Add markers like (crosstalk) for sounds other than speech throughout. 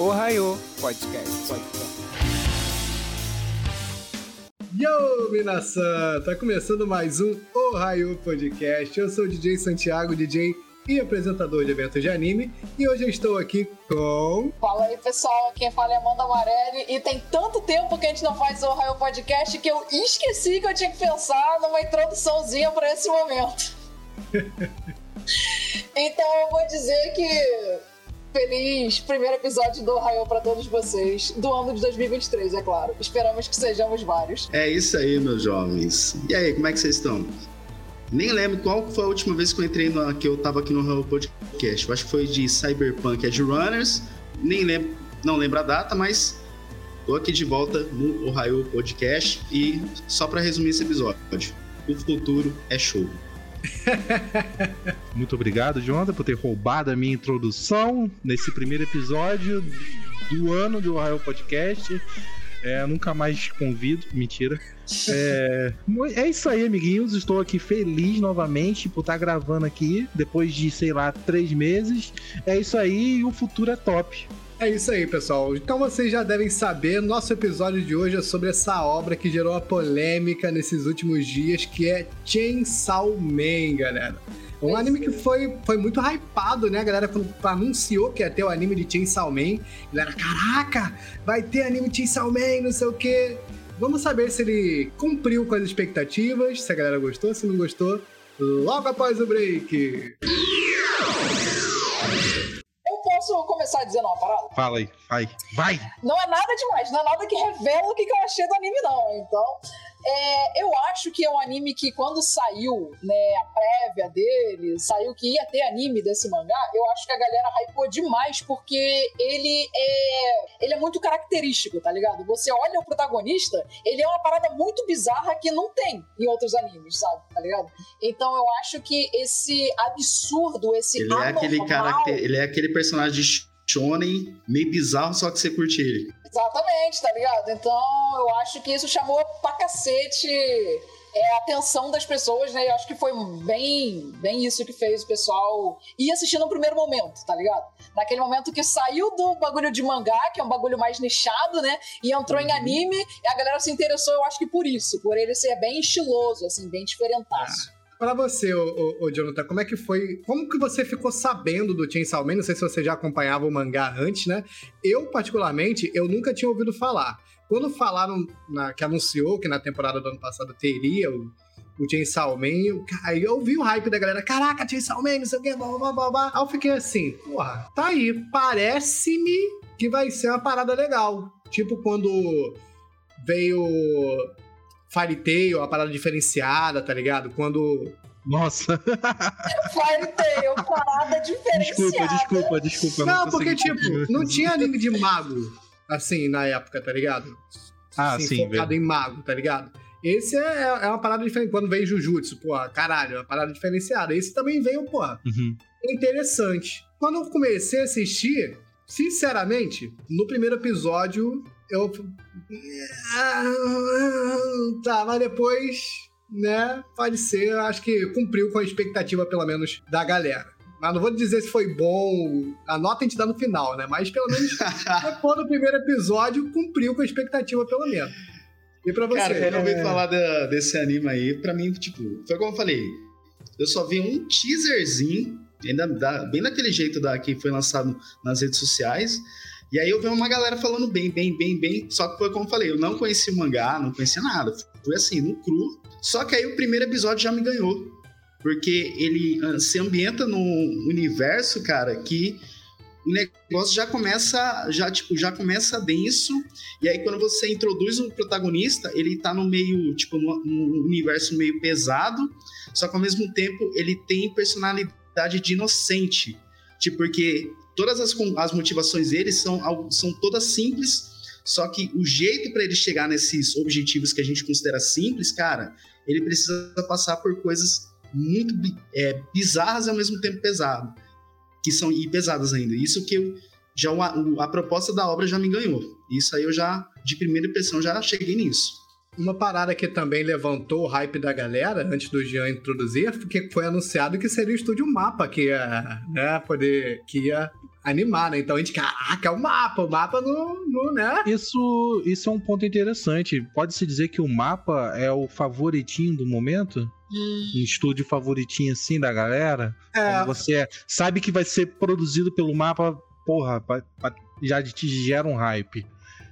Ohio Podcast. Podcast. Yo, Minasan! Tá começando mais um Ohio Podcast. Eu sou o DJ Santiago, DJ e apresentador de eventos de anime, e hoje eu estou aqui com. Fala aí, pessoal, quem fala é Amanda Amarelli, e tem tanto tempo que a gente não faz o Ohio Podcast que eu esqueci que eu tinha que pensar numa introduçãozinha para esse momento. (laughs) então eu vou dizer que feliz primeiro episódio do Ohio para todos vocês, do ano de 2023, é claro. Esperamos que sejamos vários. É isso aí, meus jovens. E aí, como é que vocês estão? Nem lembro qual foi a última vez que eu entrei no, que eu tava aqui no Hell Podcast. Eu acho que foi de Cyberpunk Edge Runners. Nem lembro, não lembro a data, mas tô aqui de volta no Ohio Podcast. E só para resumir esse episódio, o futuro é show. (laughs) Muito obrigado, Jonathan, por ter roubado a minha introdução nesse primeiro episódio do ano do Ohio Podcast. É, nunca mais te convido. Mentira. (laughs) É, é isso aí, amiguinhos. Estou aqui feliz novamente por estar gravando aqui depois de, sei lá, três meses. É isso aí e o futuro é top. É isso aí, pessoal. Então vocês já devem saber, nosso episódio de hoje é sobre essa obra que gerou a polêmica nesses últimos dias, que é Chainsaw Man, galera. Um anime que foi, foi muito hypado, né? A galera anunciou que ia ter o anime de Chainsaw Man, a galera, caraca, vai ter anime de Chainsaw Man, não sei o quê. Vamos saber se ele cumpriu com as expectativas, se a galera gostou, se não gostou, logo após o break. Posso começar dizendo uma parada? Fala aí, vai, vai! Não é nada demais, não é nada que revela o que eu achei do anime, não. Então, é, eu acho que é um anime que quando saiu, né, a prévia dele, saiu que ia ter anime desse mangá, eu acho que a galera hypou demais porque ele é, ele é muito característico, tá ligado? Você olha o protagonista, ele é uma parada muito bizarra que não tem em outros animes, sabe? Tá ligado? Então eu acho que esse absurdo, esse ele é aquele cara, ele é aquele personagem de shonen meio bizarro, só que você curte ele. Exatamente, tá ligado? Então eu acho que isso chamou pra cacete é, a atenção das pessoas, né? Eu acho que foi bem, bem isso que fez o pessoal ir assistir no primeiro momento, tá ligado? Naquele momento que saiu do bagulho de mangá, que é um bagulho mais nichado, né? E entrou uhum. em anime, e a galera se interessou, eu acho que por isso, por ele ser bem estiloso, assim, bem diferentaço. Ah. Para você, ô, ô, Jonathan, como é que foi? Como que você ficou sabendo do Chainsaw Man? Não sei se você já acompanhava o mangá antes, né? Eu, particularmente, eu nunca tinha ouvido falar. Quando falaram na, que anunciou que na temporada do ano passado teria o, o Chainsaw Man, aí eu vi o hype da galera, caraca, Chainsaw Man, não sei o que, blá, blá, blá, blá. Aí eu fiquei assim, porra, tá aí, parece-me que vai ser uma parada legal. Tipo quando veio Fairy Tail, uma parada diferenciada, tá ligado? Quando. Nossa! (laughs) Fairy Tail, parada diferenciada. Desculpa, desculpa, desculpa. Não, não porque, tipo, não tinha anime de mago, assim, na época, tá ligado? Ah, assim, sim. Focado em mago, tá ligado? Esse é, é uma parada diferente. Quando vem Jujutsu, pô, caralho, é uma parada diferenciada. Esse também veio, pô, uhum. interessante. Quando eu comecei a assistir, sinceramente, no primeiro episódio, eu. Tá, mas depois, né? Pode ser, acho que cumpriu com a expectativa, pelo menos, da galera. Mas não vou dizer se foi bom. A nota a gente dá no final, né? Mas pelo menos (laughs) depois do primeiro episódio, cumpriu com a expectativa, pelo menos. E pra você? Cara, quando eu ouvi é... falar da, desse anime aí, pra mim, tipo, foi como eu falei. Eu só vi um teaserzinho, ainda bem daquele jeito da, que foi lançado nas redes sociais. E aí eu vi uma galera falando bem, bem, bem, bem. Só que foi como eu falei, eu não conhecia o mangá, não conhecia nada. Assim, no cru. Só que aí o primeiro episódio já me ganhou. Porque ele ah, se ambienta num universo, cara, que o negócio já começa, já, tipo, já começa denso. E aí, quando você introduz o protagonista, ele tá no meio, tipo, num universo meio pesado. Só que ao mesmo tempo ele tem personalidade de inocente. Tipo, porque todas as, as motivações dele são, são todas simples, só que o jeito para ele chegar nesses objetivos que a gente considera simples, cara, ele precisa passar por coisas muito é, bizarras e ao mesmo tempo pesadas, que são e pesadas ainda. Isso que eu, já a, a proposta da obra já me ganhou. Isso aí eu já de primeira impressão já cheguei nisso. Uma parada que também levantou o hype da galera antes do Jean introduzir, porque foi anunciado que seria o estúdio Mapa que ia, né, poder que ia animar, né? Então a gente, caraca, é o mapa, o mapa no, no né? Isso, isso é um ponto interessante. Pode-se dizer que o mapa é o favoritinho do momento? Um estúdio favoritinho assim da galera? É, você sabe que vai ser produzido pelo mapa, porra, já te gera um hype.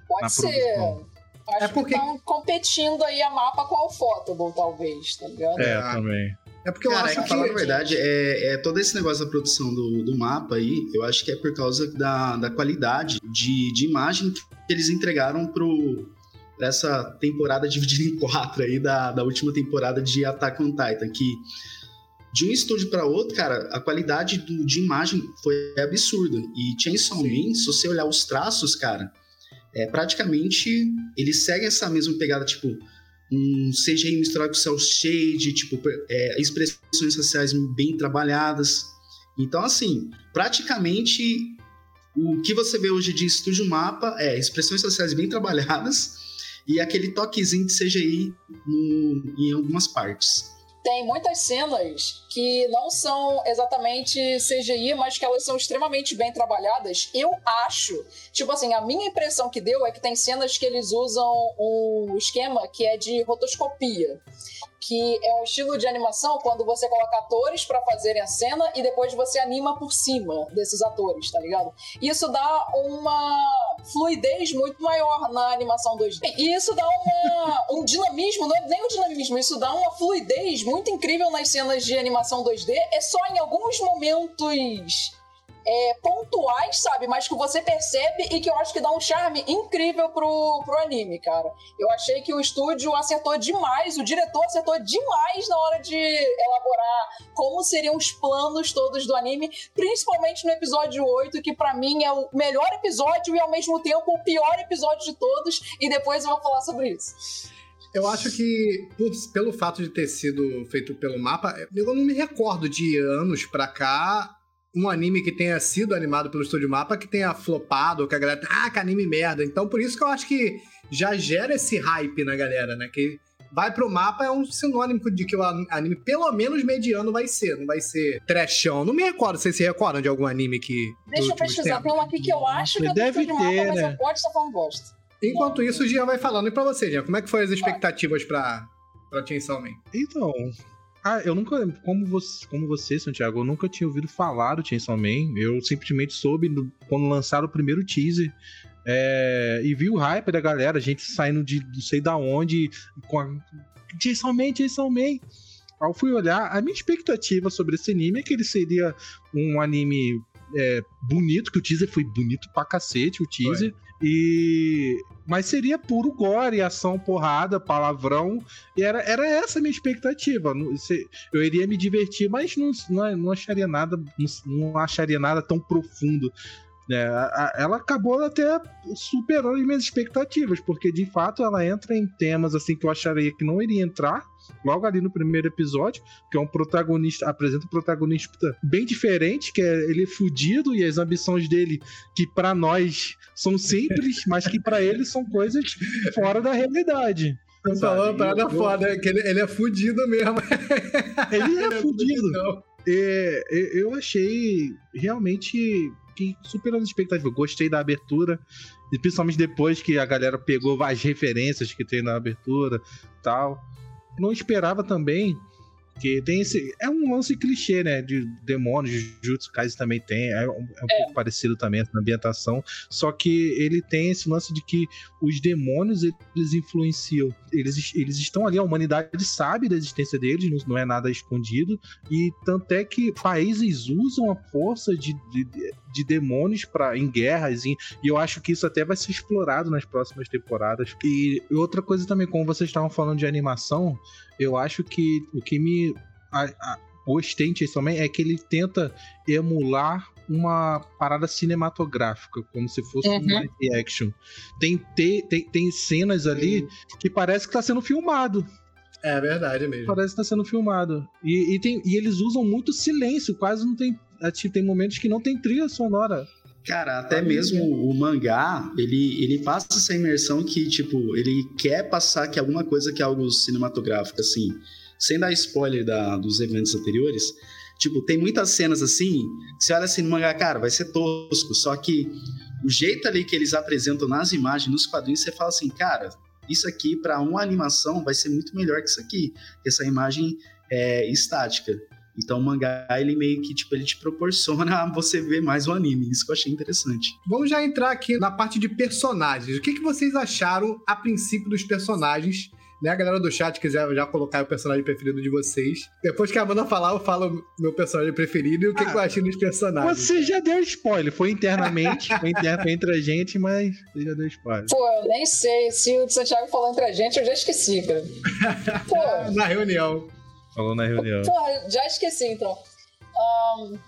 Pode na ser. produção. Acho É porque- que estão competindo aí a mapa com a Ufotable, talvez, tá ligado? É, Ah. também. É porque eu Cara, é acho que, falar a verdade, é, é todo esse negócio da produção do, do mapa aí, eu acho que é por causa da, da qualidade de, de imagem que eles entregaram pro, pra essa temporada dividida em quatro aí, da, da última temporada de Attack on Titan, que de um estúdio para outro, cara, a qualidade do- de imagem foi absurda. E Chainsaw Man, se você olhar os traços, cara, é praticamente eles seguem essa mesma pegada, tipo, um CGI misturado com cel shade, tipo, é, expressões sociais bem trabalhadas. Então, assim, praticamente o que você vê hoje de estúdio mapa é expressões sociais bem trabalhadas e aquele toquezinho de CGI no- em algumas partes. Tem muitas cenas que não são exatamente CGI, mas que elas são extremamente bem trabalhadas. Eu acho, tipo assim, a minha impressão que deu é que tem cenas que eles usam um esquema que é de rotoscopia. Que é um estilo de animação quando você coloca atores pra fazerem a cena e depois você anima por cima desses atores, tá ligado? Isso dá uma fluidez muito maior na animação 2D. E isso dá uma, um dinamismo, não é nem um dinamismo, isso dá uma fluidez muito incrível nas cenas de animação 2D. É só em alguns momentos é, pontuais, sabe? Mas que você percebe e que eu acho que dá um charme incrível pro, pro anime, cara. Eu achei que o estúdio acertou demais, o diretor acertou demais na hora de elaborar como seriam os planos todos do anime, principalmente no episódio 8, que pra mim é o melhor episódio e ao mesmo tempo o pior episódio de todos, e depois eu vou falar sobre isso. Eu acho que, por- pelo fato de ter sido feito pelo mapa, eu não me recordo de anos pra cá um anime que tenha sido animado pelo estúdio mapa que tenha flopado, ou que a galera, ah, que anime merda. Então, por isso que eu acho que já gera esse hype na galera, né? Que vai pro mapa é um sinônimo de que o anime, pelo menos mediano, vai ser. Não vai ser trashão. Não me recordo, vocês se recordam de algum anime que. Deixa eu pesquisar, tempos? tem um aqui que eu acho que é do Deve estúdio mapa, ter, mas né? eu pode estar falando bosta. Enquanto isso, o Jean vai falando. E pra você, Jean, como é que foi as expectativas pra, pra Chainsaw Man? Então, ah, eu nunca, como você, como você, Santiago, eu nunca tinha ouvido falar do Chainsaw Man. Eu simplesmente soube no- quando lançaram o primeiro teaser. é, e vi o hype da galera, gente saindo de não sei da onde, com a Chainsaw Man, Chainsaw Man. Ao fui olhar, a minha expectativa sobre esse anime é que ele seria um anime é, bonito, que o teaser foi bonito pra cacete, o teaser. E. Mas seria puro gore, ação, porrada, palavrão. E era, era essa a minha expectativa. Eu iria me divertir, mas não, não, acharia nada. Não acharia nada tão profundo. Né? A- ela acabou até superando as minhas expectativas, porque de fato ela entra em temas assim que eu acharia que não iria entrar. Logo ali no primeiro episódio, que é um protagonista, apresenta um protagonista bem diferente, que é ele é fudido e as ambições dele, que pra nós são simples, mas que pra ele são coisas fora da realidade. Você falou uma parada eu- foda, que ele, ele é fudido mesmo. Ele é (laughs) fudido. Não. É, é, eu achei realmente que superando as expectativas. Gostei da abertura, e principalmente depois que a galera pegou as referências que tem na abertura tal. Não esperava também que tem esse. É um lance clichê, né? De demônios, Jujutsu Kaisen também tem. É um, é um pouco parecido também essa ambientação. Só que ele tem esse lance de que os demônios eles influenciam. Eles, eles estão ali, a humanidade sabe da existência deles, não, não é nada escondido. E tanto é que países usam a força de, de, de demônios pra, em guerras, e eu acho que isso até vai ser explorado nas próximas temporadas. E outra coisa também, como vocês estavam falando de animação, eu acho que o que me a, a, gostei em Chainsaw Man é que ele tenta emular uma parada cinematográfica, como se fosse um Uhum. live action. Tem, te- tem, tem cenas ali que parece que tá sendo filmado. É verdade mesmo. Parece que tá sendo filmado. E, e, tem, e eles usam muito silêncio, quase não tem. é, tipo, Tem momentos que não tem trilha sonora. Cara, até mesmo o mangá, ele, ele passa essa imersão que, tipo, ele quer passar que alguma coisa que é algo cinematográfico, assim, sem dar spoiler da, dos eventos anteriores, Tipo, tem muitas cenas assim, que você olha assim no mangá, cara, vai ser tosco, só que o jeito ali que eles apresentam nas imagens, nos quadrinhos, você fala assim, cara, isso aqui para uma animação vai ser muito melhor que isso aqui, que essa imagem é estática. Então o mangá, ele meio que, tipo, ele te proporciona (laughs) você ver mais o anime. Isso que eu achei interessante. Vamos já entrar aqui na parte de personagens. O que, que vocês acharam a princípio dos personagens? Né, a galera do chat quiser já colocar o personagem preferido de vocês. Depois que a Amanda falar, eu falo meu personagem preferido e o que, Ah, que eu achei dos personagens. Você já deu spoiler. Foi internamente, foi, inter- foi entre a gente, mas você já deu spoiler. Pô, eu nem sei. Se o Santiago falou entre a gente, eu já esqueci, cara. (laughs) Pô, Na reunião. Falou na reunião. Porra, já esqueci então. Ahn,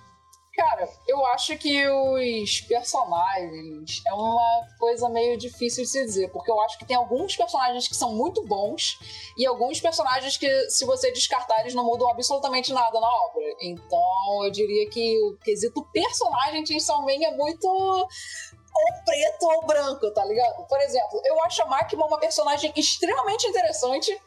cara, eu acho que os personagens é uma coisa meio difícil de se dizer, porque eu acho que tem alguns personagens que são muito bons e alguns personagens que, se você descartar, eles não mudam absolutamente nada na obra. Então, eu diria que o quesito personagem de Man é muito ou preto ou branco, tá ligado? Por exemplo, eu acho a Makima uma personagem extremamente interessante.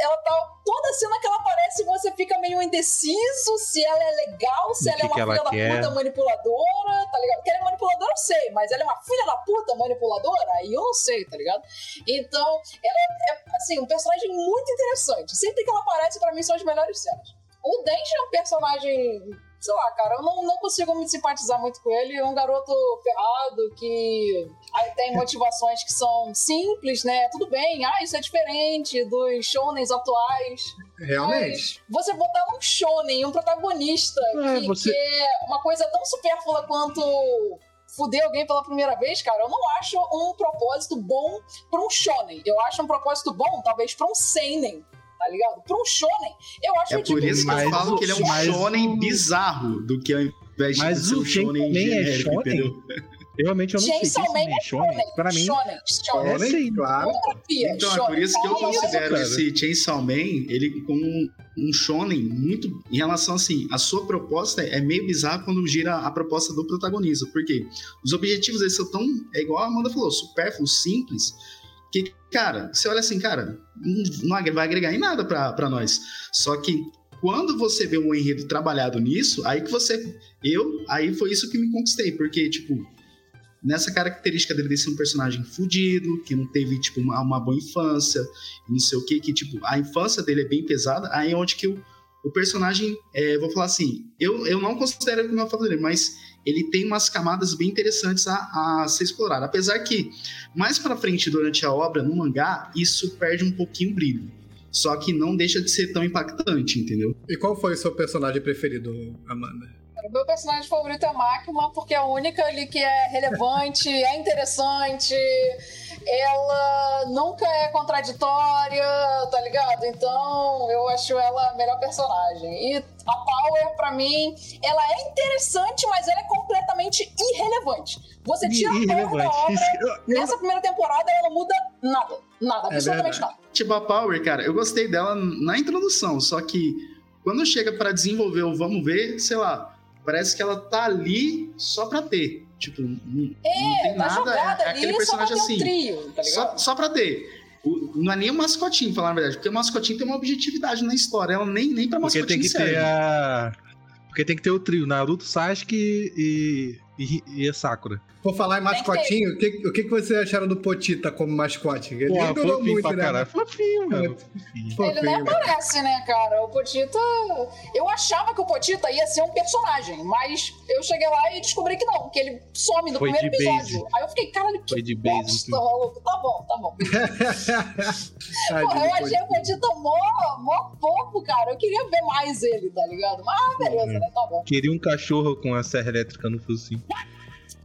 Ela tá. Toda cena que ela aparece, você fica meio indeciso se ela é legal, se ela é uma filha da quer. puta manipuladora, tá ligado? Que ela é manipuladora, eu sei, mas ela é uma filha da puta manipuladora, aí eu não sei, tá ligado? Então, ela é, assim, um personagem muito interessante. Sempre que ela aparece, pra mim, são as melhores cenas. O Denji é um personagem sei lá, cara, eu não, não consigo me simpatizar muito com ele. É um garoto ferrado que aí tem motivações que são simples, né? Tudo bem, ah, isso é diferente dos shonens atuais. Realmente. Você botar um shonen, um protagonista, É, que, você- que é uma coisa tão supérflua quanto fuder alguém pela primeira vez, cara, eu não acho um propósito bom pra um shonen. Eu acho um propósito bom, talvez, pra um seinen. Tá ligado? Pra um shonen, eu acho É tipo, por isso que eu falo que ele é um shonen bizarro do que ao invés de ser um shonen é genérico, shonen? entendeu? Realmente eu não sei. Chainsaw Chainsaw Man Man é é shonen? shonen. Pra mim, shonen, shonen. É Shonen, sim. claro. Então, é shonen. por isso que eu isso, considero cara. esse Chainsaw Man, ele como um, um shonen muito... Em relação, assim, a sua proposta é meio bizarra quando gira a proposta do protagonista. Porque os objetivos deles são tão... É igual a Amanda falou, supérfluos, simples, que, cara, você olha assim, cara, não, vai agregar em nada pra nós. Só que quando você vê um enredo trabalhado nisso, aí que você... Eu, aí foi isso que me conquistei, porque, tipo nessa característica dele de ser um personagem fudido, que não teve, tipo, uma, uma boa infância, não sei o que, que, tipo, a infância dele é bem pesada, aí é onde que o, o personagem, é, vou falar assim, eu, eu não considero ele meu favorito, mas ele tem umas camadas bem interessantes a, a ser explorado, apesar que, mais pra frente, durante a obra, no mangá, isso perde um pouquinho o brilho, só que não deixa de ser tão impactante, entendeu? E qual foi o seu personagem preferido, Amanda? O meu personagem favorito é a Máquina, porque é a única ali que é relevante, é interessante, ela nunca é contraditória, tá ligado? Então eu acho ela a melhor personagem. E a Power, pra mim, ela é interessante, mas ela é completamente irrelevante. Você tira a Power da obra, Isso- eu- eu- nessa primeira temporada ela não muda nada. Nada, É absolutamente verdade. nada. Tipo, a Power, cara, eu gostei dela na introdução, só que quando chega pra desenvolver o vamos ver, sei lá, parece que ela tá ali só pra ter. Tipo, não, não tem Tá nada, jogada é, é aquele ali só pra personagem ter um assim. trio, tá? Só, só pra ter. O- não é nem o mascotinho, falar a verdade, porque o mascotinho tem uma objetividade na história, ela nem, nem pra Porque mascotinho tem que serve. ter a. Porque tem que ter o trio Naruto, Sasuke e, e, e Sakura. Por falar em mascotinho, o que, o que que vocês acharam do Potita como mascote? Ele Porra, durou fofinho muito, pra né? caralho. Fofinho, mano. Fofinho. Fofinho. Ele nem aparece, né, cara? O Potita. Eu achava que o Potita ia ser um personagem, mas eu cheguei lá e descobri que não, que ele some no Foi primeiro episódio. Aí eu fiquei, caralho, que Foi de base. bosta, maluco. Tá bom, tá bom. (laughs) Porra, eu achei o Potita mó, mó fofo, cara. Eu queria ver mais ele, tá ligado? Mas beleza, né? Tá bom. Queria um cachorro com a serra elétrica no focinho.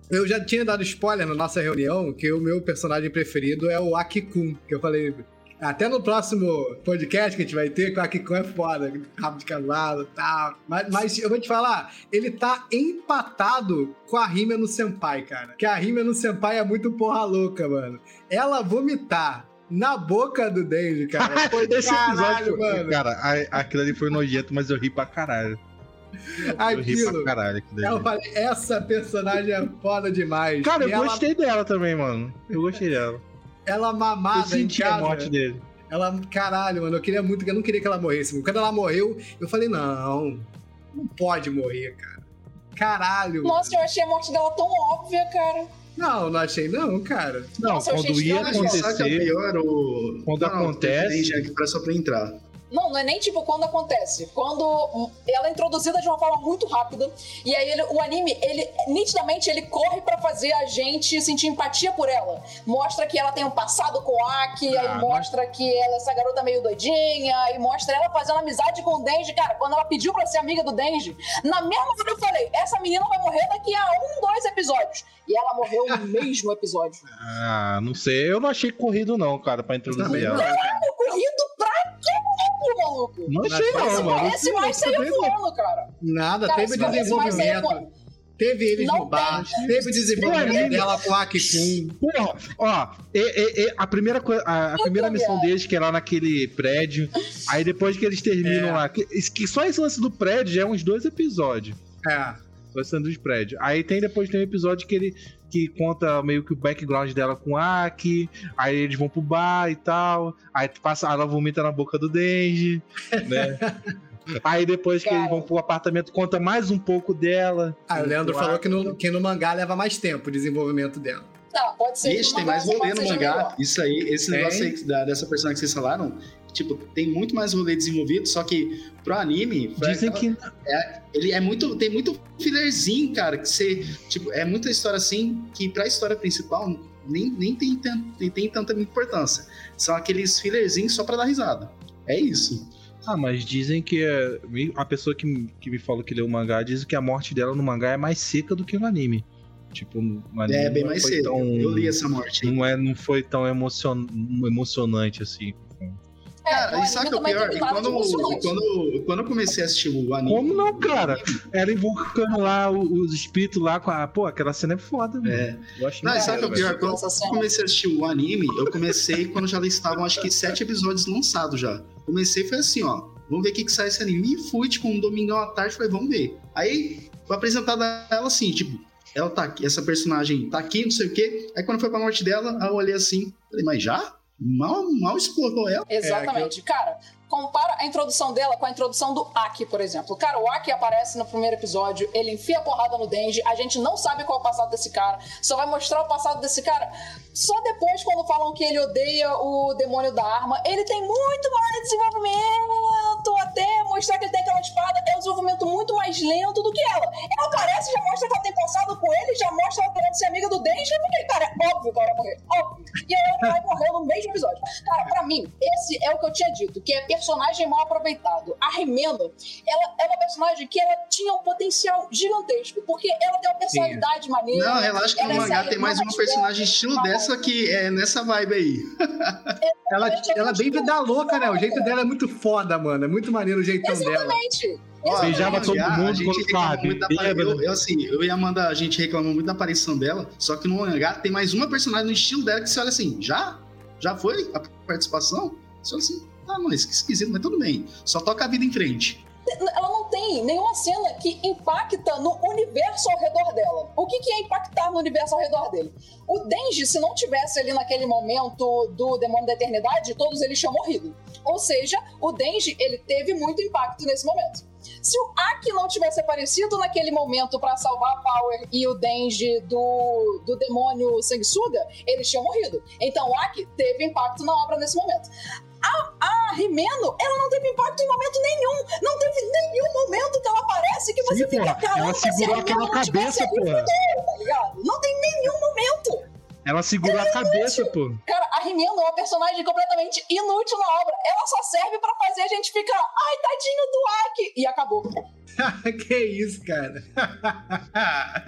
Eu já tinha dado spoiler na nossa reunião que o meu personagem preferido é o Akikun, que eu falei. Até no próximo podcast que a gente vai ter, que o Akikun é foda, rabo de cavalo e tal. Mas, mas eu vou te falar, ele tá empatado com a Rima no Senpai, cara. Que a Rima no Senpai é muito porra louca, mano. Ela vomitar na boca do Denji, cara. (laughs) Foi Esse caralho, episódio, mano. cara, aquilo ali foi nojento, mas eu ri pra caralho. Eu Aquilo. caralho. Eu falei, essa personagem é foda demais. Cara, eu E ela, gostei dela também, mano. Eu gostei dela. ela Eu mamada em senti a morte dele. Ela, caralho, mano, eu queria muito, eu não queria que ela morresse. Quando ela morreu, eu falei, não, Não pode morrer, cara. Caralho. Nossa, eu achei a morte dela tão óbvia, cara. Não, não achei não, cara. Não, Nossa, eu quando ia é acontecer. pior? O... Quando Não, acontece- pra só pra entrar. Não, não é nem tipo quando acontece. Quando ela é introduzida de uma forma muito rápida. E aí ele- o anime, ele nitidamente ele corre pra fazer a gente sentir empatia por ela. Mostra que ela tem um passado com o Aki, aí Ah, mostra que ela é essa garota meio doidinha, e mostra ela fazendo amizade com o Denji. Cara, quando ela pediu pra ser amiga do Denji, na mesma hora eu falei: essa menina vai morrer daqui a um, dois episódios. E ela morreu no (laughs) mesmo episódio. Ah, não sei. Eu não achei corrido, não, cara, pra introduzir não, ela. cara. Corrido pra maluco. Não achei, parece- não, mano. Parece mais sair não. voando, cara. Nada, Cara, teve desenvolvimento. Teve eles Não no bar, tem. teve desenvolvimento Não, dela com a Aki-kun. Porra, ó, e- e- e a primeira, a, a primeira missão deles, que é lá naquele prédio, aí depois que eles terminam É. lá, que, que só esse lance do prédio já é uns dois episódios. É. Lance dos prédios. Aí tem depois tem um episódio que ele que conta meio que o background dela com o Aki, aí eles vão pro bar e tal, aí passa, ela vomita na boca do Denji, (laughs) né? Aí depois que eles Cara. vão pro apartamento, conta mais um pouco dela. Ah, o Leandro falou que no, que no mangá leva mais tempo o desenvolvimento dela. Tá, pode ser. Ixi, tem mais rolê no mangá. melhor. Isso aí, esse Tem. negócio aí da- dessa personagem que vocês falaram, tipo, tem muito mais rolê desenvolvido, só que pro anime, Dizem aquela- que ele é muito. Tem muito fillerzinho, cara, que você. Tipo, é muita história assim que pra história principal nem, nem tem, nem tem tanta importância. São aqueles fillerzinhos só pra dar risada. É isso. Ah, mas dizem que é, a pessoa que, me- que me falou que leu o mangá diz que a morte dela no mangá é mais seca do que no anime. Tipo, no anime É bem não mais foi cedo. tão- Eu li essa morte. Não, é, não foi tão emocion, emocionante assim. É, Cara, e sabe o é pior? E quando, emocionante. quando, quando eu comecei a assistir o anime. Como não, cara? Ela invocando lá os espíritos lá com a. Pô, aquela cena é foda, mano. É. Eu acho Não, e sabe o que é pior? Quando eu comecei a assistir o anime, eu comecei (laughs) quando já estavam, acho que, sete episódios lançados já. Comecei e foi assim, ó. Vamos ver o que, que sai esse anime. E fui, tipo, um domingão à tarde, falei, vamos ver. Aí, foi apresentada ela assim, tipo, ela tá aqui, essa personagem tá aqui, não sei o quê. Aí quando foi pra morte dela, aí eu olhei assim, falei, mas já? Mal, mal explorou ela. Exatamente. Cara, compara a introdução dela com a introdução do Aki, por exemplo. Cara, o Aki aparece no primeiro episódio, ele enfia a porrada no Denji, a gente não sabe qual é o passado desse cara, só vai mostrar o passado desse cara só depois quando falam que ele odeia o demônio da arma. Ele tem muito mais desenvolvimento, até mostrar que ele tem aquela espada, é um desenvolvimento muito mais lento do que ela. Ela aparece, já mostra que ela tem passado com ele, já mostra ela querendo ser amiga do Denji, porque, cara, é óbvio que ela vai morrer, óbvio. E aí ela vai morrer no mesmo episódio. Cara, pra mim, esse é o que eu tinha dito, que é personagem mal aproveitado. A Rimeno, ela é uma personagem que ela tinha um potencial gigantesco, porque ela tem uma personalidade maneira. Não, relaxa que ela no é mangá tem mais uma é personagem estilo mas- dessa que é nessa vibe aí. Ela, ela é bem vida louca, né? O jeito dela é muito foda, mano. É muito maneiro o jeitão dela. Exatamente. Beijava todo mundo a gente quando bêbado. eu, eu, assim, eu ia mandar a gente reclamar muito da aparição dela, só que no mangá tem mais uma personagem no estilo dela que você olha assim, já? Já foi a participação? Você olha assim, ah, mas que esquisito, mas tudo bem. Só toca a vida em frente. Ela não tem nenhuma cena que impacta no universo ao redor dela. O que, que é impactar no universo ao redor dele? O Denji, se não tivesse ali naquele momento do Demônio da Eternidade, todos eles tinham morrido. Ou seja, o Denji, ele teve muito impacto nesse momento. Se o Aki não tivesse aparecido naquele momento pra salvar a Power e o Denji do, do demônio sanguessuga, eles tinham morrido. Então o Aki teve impacto na obra nesse momento. A, a Rimeno, ela não teve impacto em momento nenhum. Não teve nenhum momento que ela aparece que você Sim, fica, porra, caramba, ela se a segurou Rimeno aquela não tivesse cabeça, fudeu, tá ligado? Não tem nenhum momento. Ela segurou a cabeça, pô. Cara, a Rimeno é uma personagem completamente inútil na obra. Ela só serve pra fazer a gente ficar, ai, tadinho do Aki. E acabou. (laughs) que isso, cara.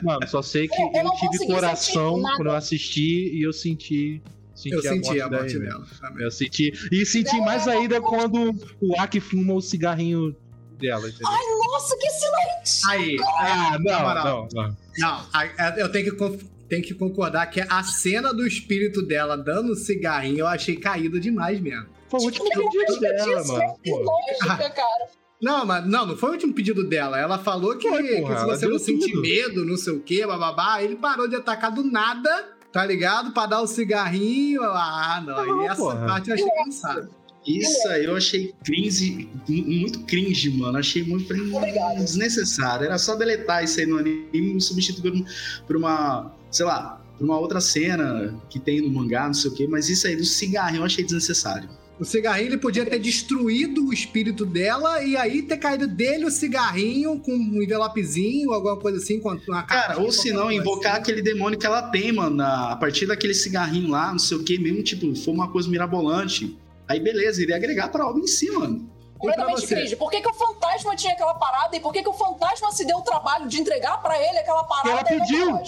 Mano, só sei que Eu- eu eu, não tive coração quando eu assisti e eu senti. Senti eu senti a morte dela. também. Eu senti. E senti mais ainda quando o Aki fuma o cigarrinho dela, entendeu? Ai, nossa, que silêncio. Aí, Ah, não, não, não. Não, a- a- eu tenho que, tenho que concordar que a cena do espírito dela dando cigarrinho eu achei caído demais mesmo. Foi o último Não dia tem dela, disso, mano. Lógica, cara. Não, mas não, não foi o último pedido dela. Ela falou que, que porra, se ela você não sentir medo, não sei o que, bababá, ele parou de atacar do nada, tá ligado? Pra dar o cigarrinho. Ah, não, Não, e essa porra. parte eu achei cansada. Isso aí eu achei cringe, muito cringe, mano. Achei muito Obrigado. desnecessário. Era só deletar isso aí no anime e substituir por uma, sei lá, por uma outra cena que tem no mangá, não sei o quê. Mas isso aí do cigarrinho eu achei desnecessário. O cigarrinho ele podia ter destruído o espírito dela e aí ter caído dele o cigarrinho com um envelopezinho, alguma coisa assim. Com uma Cara, ou se não, invocar assim. aquele demônio que ela tem, mano, a partir daquele cigarrinho lá, não sei o que, mesmo, tipo, foi uma coisa mirabolante. Aí beleza, iria agregar pra obra em si, mano. Completamente cringe. Por que, que o fantasma tinha aquela parada e por que, que o fantasma se deu o trabalho de entregar pra ele aquela parada? E ela pediu.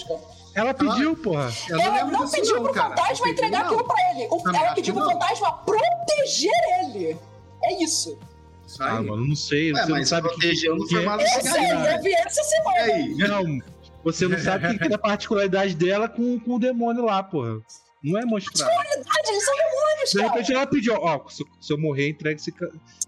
Ela pediu, porra. Ela não, não pediu pro cara. fantasma entregar aquilo pra ele. O, ela pediu pro fantasma proteger ele. É isso. Ah, mano, não sei. É, você não sabe protegeu no que... formato Eu sei, eu vi essa semana. aí? Não, você não sabe o que é a particularidade dela com, com o demônio lá, porra. Não é mostrado. Particularidade, eles são demônios, De cara. repente ela pediu, ó, se, se eu morrer, entregue esse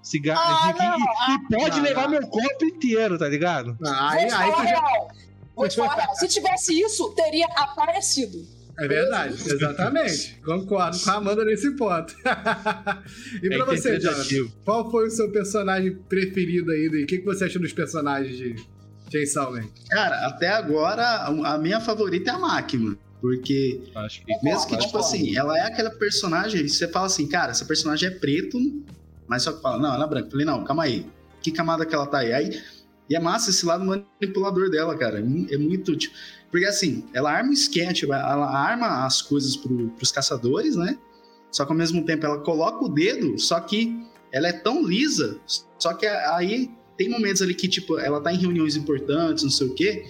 cigarro. Ah, e, não, e- e pode ah, levar não. meu copo inteiro, tá ligado? Aí, te aí falar tu a já... Vou falar. Se tivesse isso, teria aparecido. É verdade, exatamente. Concordo com a Amanda nesse ponto. (laughs) e É pra você, Jonathan, qual foi o seu personagem preferido aí? E o que, que você achou dos personagens de Chainsaw Man? Cara, até agora, a minha favorita é a máquina. Porque Acho que. Mesmo que, tipo assim, ela é aquela personagem, você fala assim, cara, essa personagem é preto, mas só que fala, não, ela é branca. Eu falei, não, calma aí. Que camada que ela tá aí? aí e é massa esse lado manipulador dela, cara. É é muito. Tipo, porque assim, ela arma o sketch, ela arma as coisas pro, pros caçadores, né? Só que ao mesmo tempo ela coloca o dedo, só que ela é tão lisa, só que aí tem momentos ali que, tipo, ela tá em reuniões importantes, não sei o quê,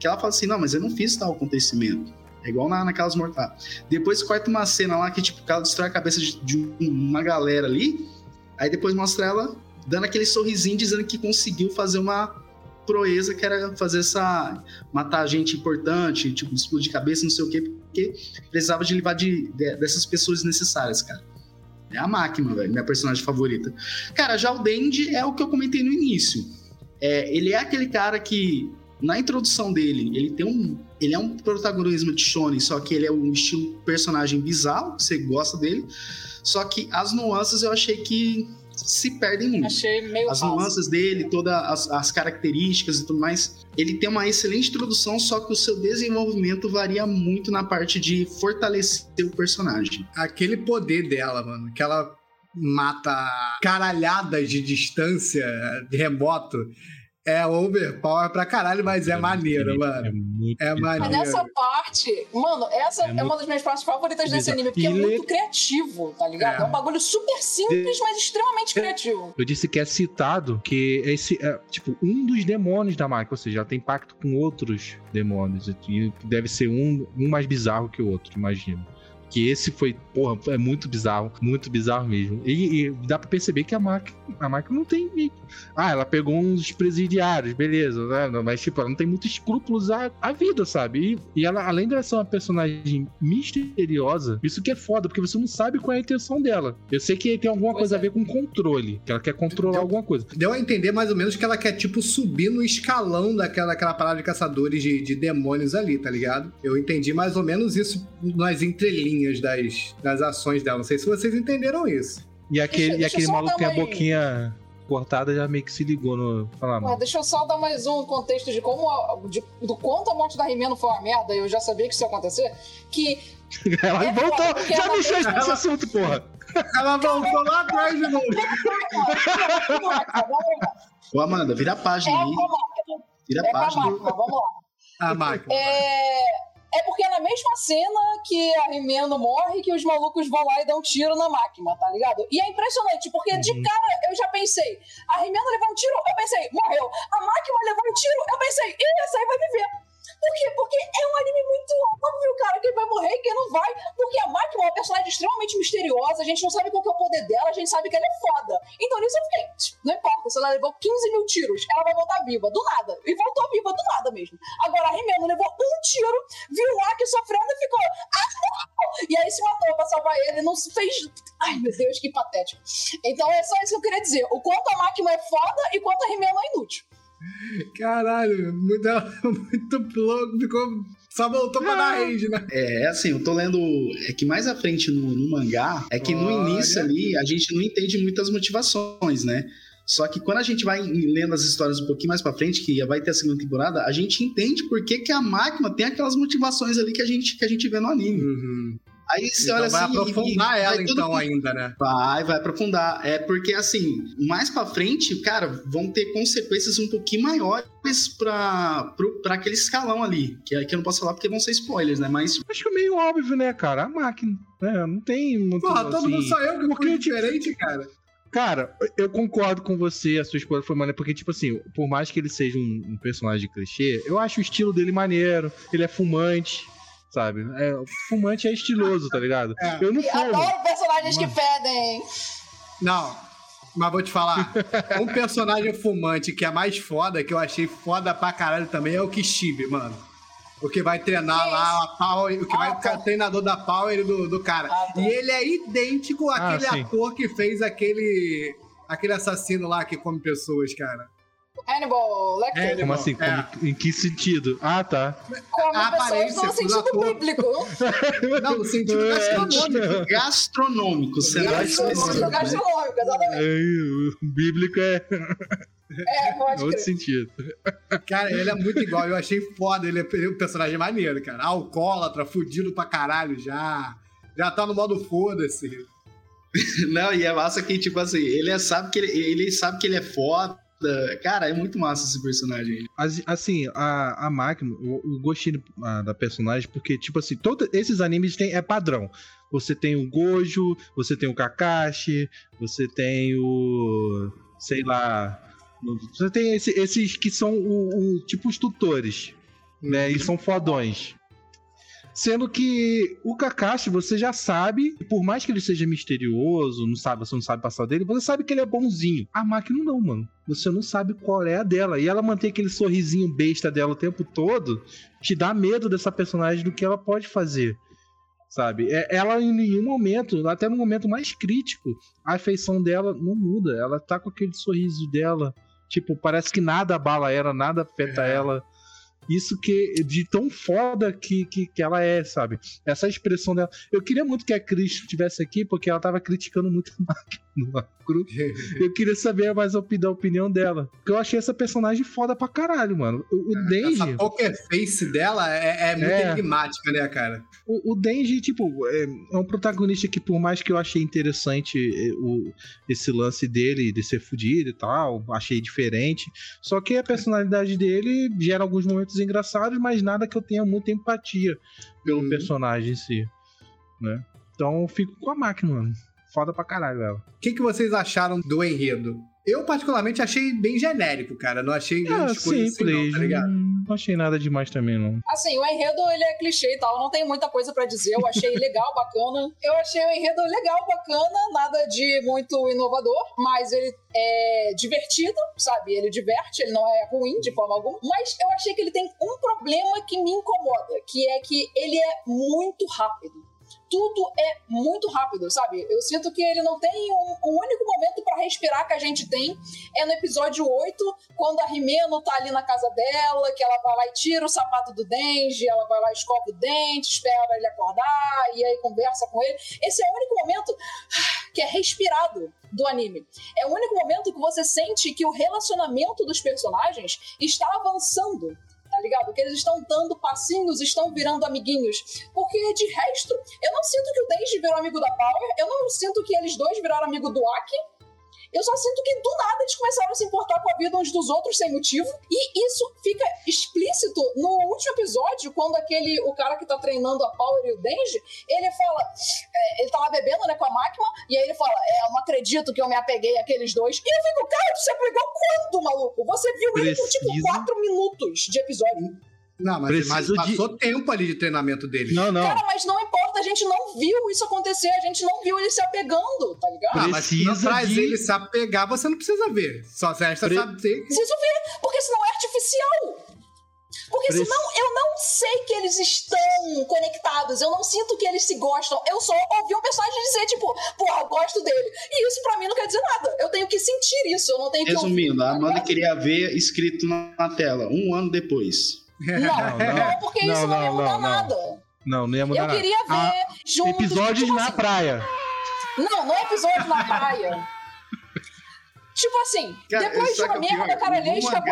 que ela fala assim, não, mas eu não fiz tal acontecimento. É igual na, naquelas mortais. Depois corta uma cena lá que, tipo, ela destrói a cabeça de, de uma galera ali. Aí depois mostra ela dando aquele sorrisinho dizendo que conseguiu fazer uma proeza que era fazer essa. matar gente importante, tipo, explodir cabeça, não sei o quê, porque precisava de livrar de, de- dessas pessoas necessárias, cara. É a máquina, velho, minha personagem favorita. Cara, já o Dendi é o que eu comentei no início. É, ele é aquele cara que, na introdução dele, ele tem um. Ele é um protagonismo de Shonen, só que ele é um estilo personagem bizarro, você gosta dele. Só que as nuances eu achei que se perdem muito. Achei meio As nuances dele, todas as, as características e tudo mais. Ele tem uma excelente introdução, só que o seu desenvolvimento varia muito na parte de fortalecer o personagem. Aquele poder dela, mano, que ela mata caralhadas de distância, de remoto, é overpower pra caralho, mas é, maneiro, muito- mano. É muito. É bizarro. Mas maneiro. nessa parte, mano, essa É é, uma das minhas partes favoritas desse anime, porque é Ele- muito criativo, tá ligado? É. É, um bagulho super simples, mas extremamente criativo. Eu disse que é citado que esse é, tipo, um dos demônios da máquina, ou seja, ela tem pacto com outros demônios. E deve ser um, um mais bizarro que o outro, imagino. Que esse foi, porra, é muito bizarro, muito bizarro mesmo. E, e dá pra perceber que a máquina, a máquina não tem. Ah, ela pegou uns presidiários, beleza, né? Mas, tipo, ela não tem muitos escrúpulos à, à vida, sabe? E, e ela, além de ser uma personagem misteriosa, isso que é foda, porque você não sabe qual é a intenção dela. Eu sei que tem alguma Pois coisa é. a ver com controle, que ela quer controlar Deu- alguma coisa. Deu a entender mais ou menos que ela quer, tipo, subir no escalão daquela, daquela parada de caçadores de, de demônios ali, tá ligado? Eu entendi mais ou menos isso nas entrelinhas das, das ações dela. Não sei se vocês entenderam isso. E aquele, e deixa eu aquele maluco tem a boquinha cortada já meio que se ligou no. Fala, Ah, deixa eu só dar mais um contexto de como. a- de- do quanto a morte da Rimeno foi uma merda, eu já sabia que isso ia acontecer. Que (laughs) Ela É voltou! Já ela mexeu nesse assunto, porra! Ela voltou lá atrás de novo. Vamos lá. Ô, Amanda, vira a É página a aí. Vira É a a página. máquina, vamos lá. A máquina. É, é porque é na mesma cena que a Rimeno morre que os malucos vão lá e dão um tiro na máquina, tá ligado? E é impressionante, porque de Uhum. cara eu já pensei, a Rimeno levou um tiro, eu pensei, morreu. A máquina levou um tiro, eu pensei, ih, essa aí vai viver. Por quê? Porque é um anime muito óbvio, cara, quem vai morrer e quem não vai. Porque a máquina é uma personagem extremamente misteriosa, a gente não sabe qual é o poder dela, a gente sabe que ela é foda. Então nisso eu fiquei, "Tch, não importa, se ela levou 15 mil tiros, ela vai voltar viva, do nada. E voltou viva, do nada mesmo. Agora a Rimeno levou um tiro, viu o Aki sofrendo e ficou, ah, não! E aí se matou pra salvar ele, não fez. Ai meu Deus, que patético. Então é só isso que eu queria dizer. O quanto a máquina é foda e quanto a Rimeno é inútil. Caralho, muito, muito louco. Ficou Só voltou pra dar rage, né? É, assim, eu tô lendo. É que mais à frente no, no mangá, é que no Olha. início ali a gente não entende muitas motivações, né? Só que quando a gente vai lendo as histórias um pouquinho mais pra frente, que vai ter a segunda temporada, a gente entende por que, que a máquina tem aquelas motivações ali que a gente, que a gente vê no anime. Uhum. Aí você Então olha vai assim. e- aprofundar e ela, vai todo então, mundo- ainda, né? Vai, vai aprofundar. É porque, assim, mais pra frente, cara, vão ter consequências um pouquinho maiores pra, pro, pra aquele escalão ali. Que aqui eu não posso falar porque vão ser spoilers, né? Mas Acho que é meio óbvio, né, cara? A máquina. Né? Não tem muito. Porra, todo assim, mundo só eu que porque, fui tipo, diferente, cara. Cara, eu concordo com você, a sua escolha foi maneira, porque, tipo assim, por mais que ele seja um, um personagem clichê, eu acho o estilo dele maneiro, ele é fumante, sabe? É, fumante é estiloso, tá ligado? É. Eu não fumo. adoro personagens que fedem. Não, mas vou te falar. um personagem fumante que é mais foda, que eu achei foda pra caralho também, é o Kishibe, mano. O que vai treinar Que lá a Power, o que Ah, vai tá. o treinador da Power do, do cara. Ah, tá. E ele é idêntico Ah, àquele sim. ator que fez aquele aquele assassino lá que come pessoas, cara. Hannibal Lecter. Hannibal. Como assim? É. Como- em que sentido? Ah, tá. Come a aparência, no do sentido ator. bíblico. (laughs) Não, no sentido É. gastronômico. gastronômico, mais Gastronômico, né? gastronômico, exatamente. É, o bíblico é É, pode (laughs) outro crer. sentido. Cara, ele é muito igual. Eu achei foda. Ele é um personagem maneiro, cara. Alcoólatra, fudido pra caralho já. Já tá no modo foda-se. (laughs) Não, e é massa que, tipo assim, ele é- sabe que ele, ele sabe que ele é foda. Cara, é muito massa esse personagem. Assim, a, a máquina, eu, eu gostei da personagem porque, tipo assim, todos esses animes tem, é padrão. Você tem o Gojo, você tem o Kakashi, você tem o. sei lá. Você tem esse- esses que são o, o- tipo os tutores, né? E são fodões. Sendo que o Kakashi você já sabe, por mais que ele seja misterioso, não sabe, você não sabe o passado dele, você sabe que ele é bonzinho. A máquina não, mano. Você não sabe qual é a dela. E ela mantém aquele sorrisinho besta dela o tempo todo, te dá medo dessa personagem do que ela pode fazer. Sabe? É- Ela em nenhum momento, até no momento mais crítico, a afeição dela não muda. Ela tá com aquele sorriso dela. Tipo, parece que nada abala ela, nada afeta É. ela. Isso que de tão foda que, que, que ela é, sabe? Essa expressão dela. Eu queria muito que a Cris estivesse aqui, porque ela tava criticando muito a máquina. Eu queria saber mais a opinião dela. Porque eu achei essa personagem foda pra caralho, mano. O, o Denji. Essa poker face dela é, é muito É. enigmática, né, cara? O, o Denji, tipo, é, é um protagonista que, por mais que eu achei interessante é, o, esse lance dele de ser fudido e tal, achei diferente. Só que a personalidade dele gera alguns momentos engraçados, mas nada que eu tenha muita empatia pelo Uhum. personagem em si. Né? Então eu fico com a máquina, mano. Foda pra caralho ela. O que, que vocês acharam do enredo? Eu, particularmente, achei bem genérico, cara. Não achei É, grandes coisas assim, não, tá ligado? não achei nada demais também, não. Assim, o enredo ele é clichê e tal, não tem muita coisa pra dizer. Eu achei legal, (laughs) bacana. Eu achei o enredo legal, bacana, nada de muito inovador, mas ele é divertido, sabe? Ele diverte, ele não é ruim de forma alguma. Mas eu achei que ele tem um problema que me incomoda, que é que ele é muito rápido. Tudo é muito rápido, sabe? Eu sinto que ele não tem um, um único momento pra respirar que a gente tem. É no episódio 8, quando a Rimeno tá ali na casa dela, que ela vai lá e tira o sapato do Denji, ela vai lá escova o dente, espera ele acordar, e aí conversa com ele. Esse é o único momento ah, que é respirado do anime. É o único momento que você sente que o relacionamento dos personagens está avançando. Tá ligado? Que eles estão dando passinhos, estão virando amiguinhos. Porque de resto, eu não sinto que o Denji virou amigo da Power, eu não sinto que eles dois viraram amigo do Aki. Eu só sinto que do nada eles começaram a se importar com a vida uns dos outros sem motivo. E isso fica explícito no último episódio, quando aquele, o cara que tá treinando a Power e o Denji, ele fala. é, ele tá lá bebendo, né, com a máquina, e aí ele fala: É, eu não acredito que eu me apeguei àqueles dois. E eu fico, cara, tu se apegou quando, maluco? Você viu ele por tipo Preciso. quatro minutos de episódio. Não, mas, mas Preciso de- passou tempo ali de treinamento dele. Não, não. Cara, mas não importa, a gente não viu isso acontecer, a gente não viu ele se apegando, tá ligado? Ah, mas se não traz de- ele se apegar, você não precisa ver. Só resta Pre- saber que Preciso ver, porque senão é artificial. Porque Preci- senão eu não sei que eles estão conectados, eu não sinto que eles se gostam. Eu só ouvi um personagem dizer, tipo, porra, eu gosto dele. E isso pra mim não quer dizer nada. Eu tenho que sentir isso, eu não tenho que ouvir. Resumindo, a tá Amanda queria ver escrito na tela, um ano depois. Não, não, não, porque isso não, ia mudar nada. Não, não ia mudar Eu nada. queria ver Ah, juntos. Episódios tipo na assim, praia. Não, não é episódio na praia. Tipo assim, Cara, depois de uma merda mangá,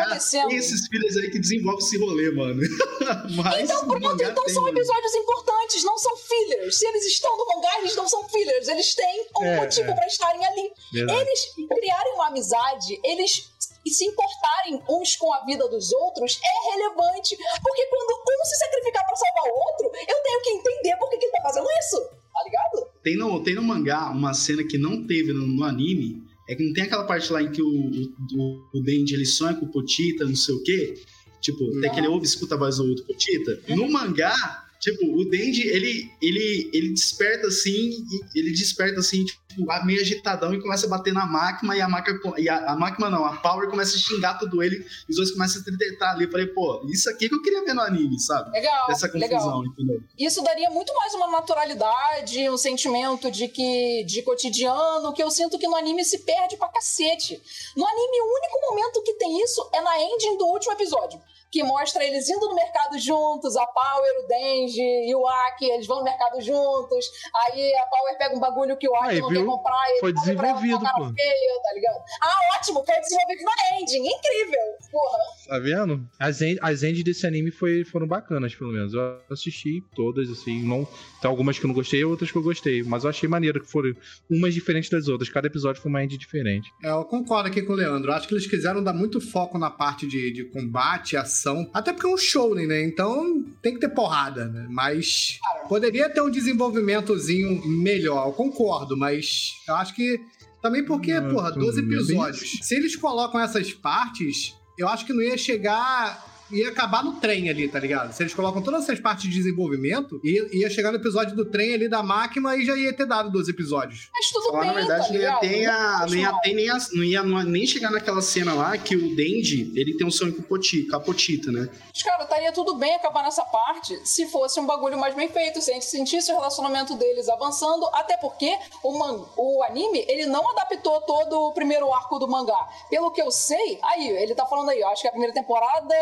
acontecendo. Tem esses filhos aí que desenvolvem esse rolê, mano. (laughs) Mas Então, pronto, então tem, são mano. episódios importantes, não são fillers. Se eles estão no mangá, eles não são fillers. Eles têm um É, motivo é. pra estarem ali. Verdade. Eles criarem uma amizade, eles se importarem uns com a vida dos outros é relevante. Porque quando um se sacrificar pra salvar o outro, eu tenho que entender por que, que ele tá fazendo isso. Tá ligado? Tem no, tem no mangá uma cena que não teve no, no anime. É que não tem aquela parte lá em que o, o, o Denji ele sonha com o Potita, não sei o quê. Tipo, tem que ele ouve e escuta a voz do, do Potita. No mangá, tipo, o Denji, ele, ele, ele desperta assim, ele desperta assim, tipo, meio agitadão e começa a bater na máquina e a máquina, e a, a máquina não, a Power começa a xingar tudo ele, e os dois começam a tretar ali. Eu falei, pô, isso aqui que eu queria ver no anime, sabe? Legal, Essa confusão, legal. entendeu? Isso daria muito mais uma naturalidade, um sentimento de que de cotidiano, que eu sinto que no anime se perde pra cacete. No anime, o único momento que tem isso é na ending do último episódio. Que mostra eles indo no mercado juntos, a Power, o Denji e o Aki, eles vão no mercado juntos. Aí a Power pega um bagulho que o Aki Aí, não viu? quer comprar e Foi pra ela desenvolvido, pô. feia, tá ligado? Ah, ótimo, foi desenvolvido na ending, incrível. Porra. Tá vendo? As, end, as ends desse anime foi, foram bacanas, pelo menos. Eu assisti todas, assim. Não, tem algumas que eu não gostei, outras que eu gostei. Mas eu achei maneiro que foram umas diferentes das outras. Cada episódio foi uma end diferente. É, eu concordo aqui com o Leandro. Acho que eles quiseram dar muito foco na parte de, de combate, ação. Até porque é um show, né? Então tem que ter porrada, né? Mas poderia ter um desenvolvimentozinho melhor. Eu concordo, mas eu acho que. Também porque, porra, tô 12 bem- episódios. Se eles colocam essas partes, eu acho que não ia chegar. Ia acabar no trem ali, tá ligado? Se eles colocam todas essas partes de desenvolvimento, ia, ia chegar no episódio do trem ali da máquina e já ia ter dado 12 episódios. Mas tudo Falar, bem, na verdade, tá não ia ter a, não ia Não. ter nem, a- não ia nem chegar naquela cena lá que o Denji, ele tem um sonho com o Poti- com a Potita, né? Mas, cara, estaria tudo bem acabar nessa parte se fosse um bagulho mais bem feito, se a gente sentisse o relacionamento deles avançando, até porque o, man o anime, ele não adaptou todo o primeiro arco do mangá. Pelo que eu sei, aí, ele tá falando aí, eu acho que a primeira temporada...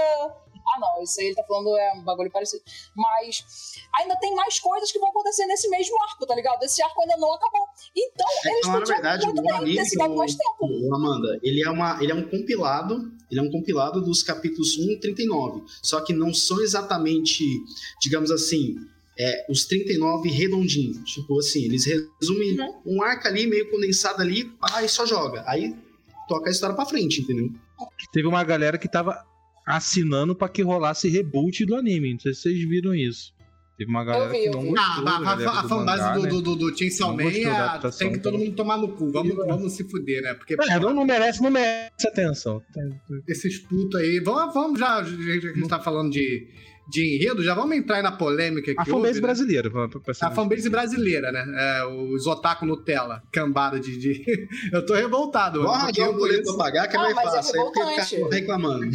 Ah, não, isso aí ele tá falando é um bagulho parecido. Mas ainda tem mais coisas que vão acontecer nesse mesmo arco, tá ligado? Esse arco ainda não acabou. Então, eles Então, na verdade, muito bem ter se dado o- mais tempo. o Amanda, ele é, uma, ele é um compilado, ele é um compilado dos capítulos 1 e 39. Só que não são exatamente, digamos assim, é, os 39 redondinhos. Tipo assim, eles resumem Uhum. um arco ali, meio condensado ali, pá, e só joga. Aí toca a história pra frente, entendeu? Teve uma galera que tava assinando pra que rolasse reboot do anime. Não sei se vocês viram isso. Teve uma galera vi, que eu não vi. gostou. Ah, a, a, galera a do fanbase do, né? do, do, do Chainsaw Man é- adaptação, tem que todo mundo tomar no cu. Vamos, vamos se fuder, né? Porque É, não, não merece, não merece atenção. esses putos aí. Vamos, vamos já, já que a gente tá falando de, de enredo, já vamos entrar aí na polêmica que A fanbase houve, né? brasileira. pra- pra- pra ser A fanbase brasileira, né? É, os otaku Nutella, cambada de. de... (laughs) eu tô revoltado, porque arranjar eu um boleto conheço, pra pagar, que é Ah, mais mas é fácil. Aí porque revoltante. reclamando.